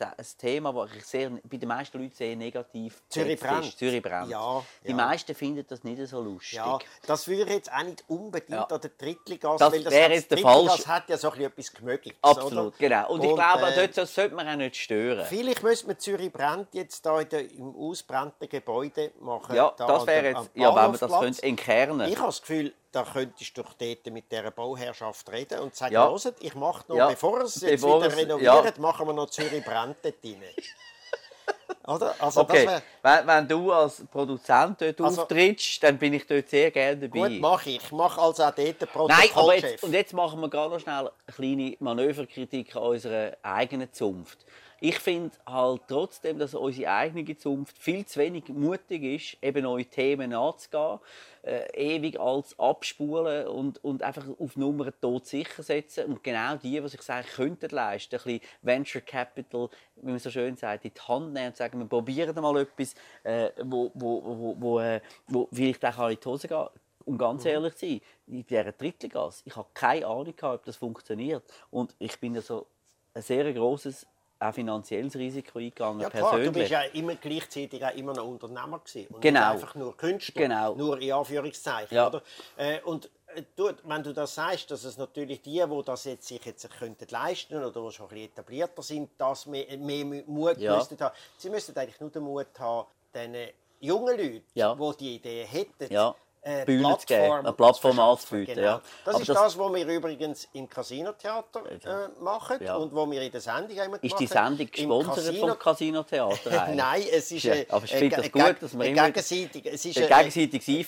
ein Thema, das ich sehr, bei den meisten Leuten sehr negativ Zürich besetzt brennt. ist. Zürich brennt. Ja, Die ja. meisten finden das nicht so lustig. Ja, das würde jetzt auch nicht unbedingt Ja. an der Drittligas, Das weil das, wäre jetzt der Drittligas hat ja so etwas Gemögliches, Absolut, oder? genau. Und, ich glaube, äh, dort sollte man auch nicht stören. Vielleicht müsste man Zürich brennt jetzt da in der, im ausbrannten Gebäude machen. Ja, da das wäre jetzt, ja, wenn man das könnte entkernen Ich habe das Gefühl, da könntest du doch dort mit dieser Bauherrschaft reden und sagen, Ja. hört, ich mache noch, Ja, bevor es jetzt bevor wieder renoviert, ja. machen wir noch Zürich dort rein. Oder? Also Okay, wär, wenn, wenn du als Produzent dort Also- auftrittst, dann bin ich dort sehr gerne dabei. gut, mache ich. Ich mache also auch dort Protokollchef. jetzt, und jetzt machen wir gerade noch schnell eine kleine Manöverkritik an unserer eigenen Zunft. Ich finde halt trotzdem, dass unsere eigene Zunft viel zu wenig mutig ist, eben neue Themen anzugehen, äh, ewig alles abspulen und, und einfach auf Nummern tot sicher setzen. Und genau die, die sich sagen, könnten leisten, ein bisschen Venture Capital, wie man so schön sagt, in die Hand nehmen und sagen, wir probieren mal etwas, äh, wo, wo, wo, wo, äh, wo vielleicht auch in die Hose geht. Um ganz ehrlich zu sein, in dieser Drittligas, ich habe keine Ahnung, gehabt, ob das funktioniert. Und ich bin also ein sehr grosses auch finanzielles Risiko eingegangen, Ja klar, persönlich. du bist ja immer gleichzeitig auch immer noch Unternehmer gewesen und Genau. nicht einfach nur Künstler, Genau. nur in Anführungszeichen, Ja. oder? Äh, und äh, du, wenn du das sagst, dass es natürlich die, die das jetzt sich jetzt könnten leisten oder die schon ein bisschen etablierter sind, das mehr, mehr Mut Ja. müssten haben. Sie müssten eigentlich nur den Mut haben, den jungen Leuten, Ja. die die Idee hätten, Ja. Äh, Bühne zu geben, eine Plattform anzubieten, Genau. ja. Das Aber ist das- das, was wir übrigens im Casino-Theater äh, machen Ja. und was wir in der Sendung immer ist die. Sendung gesponsert Casino- vom Casino Theater? Nein, es ist Ja, aber ich finde das gut, dass wir immer- gegenseitig, es ist eine Einvernehmen.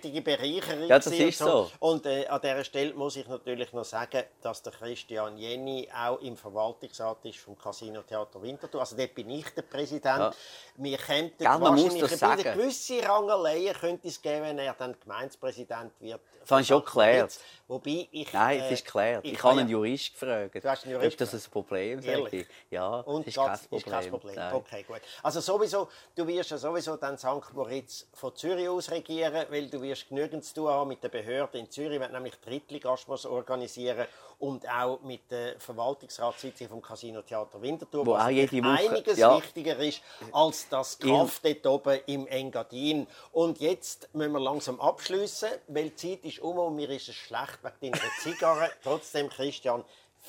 gegenseitige Bereicherung Ja, das ist so. Und äh, an dieser Stelle muss ich natürlich noch sagen, dass der Christian Jenny auch im Verwaltungsrat ist vom Casino Theater Winterthur. Also dort bin ich der Präsident. Ja. Wir könnten Gell, man muss wahrscheinlich das sagen. gewisse Rangerleien könnte es geben, wenn er dann Gemeindepräsident wird. Das habe ich schon geklärt. Wobei ich... Nein, äh, es ist geklärt. Ich, ich habe kann einen Jurist gefragt, Du hast einen Jurist ob das ein Problem. Ehrlich? Ja, Und ist kein geht's- Problem. ist kein Problem. Nein. Okay, gut. Also sowieso, du wirst ja sowieso dann St. Moritz von Zürich aus regieren, weil du wirst genügend zu tun haben mit den Behörden in Zürich, wenn nämlich Drittligasmus organisieren und auch mit der Verwaltungsratssitzung vom Casino Theater Winterthur, Wo was auch jede Woche- einiges ja. wichtiger ist als das Kraft dort oben im Engadin. Und jetzt müssen wir langsam abschließen, weil die Zeit ist um und mir ist es schlecht wegen deiner Zigarre. Trotzdem, Christian,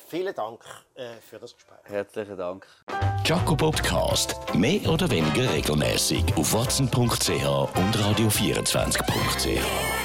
vielen Dank äh, für das Gespräch. Herzlichen Dank. Jaco Podcast. Mehr oder weniger regelmäßig auf watson.ch und radio24.ch.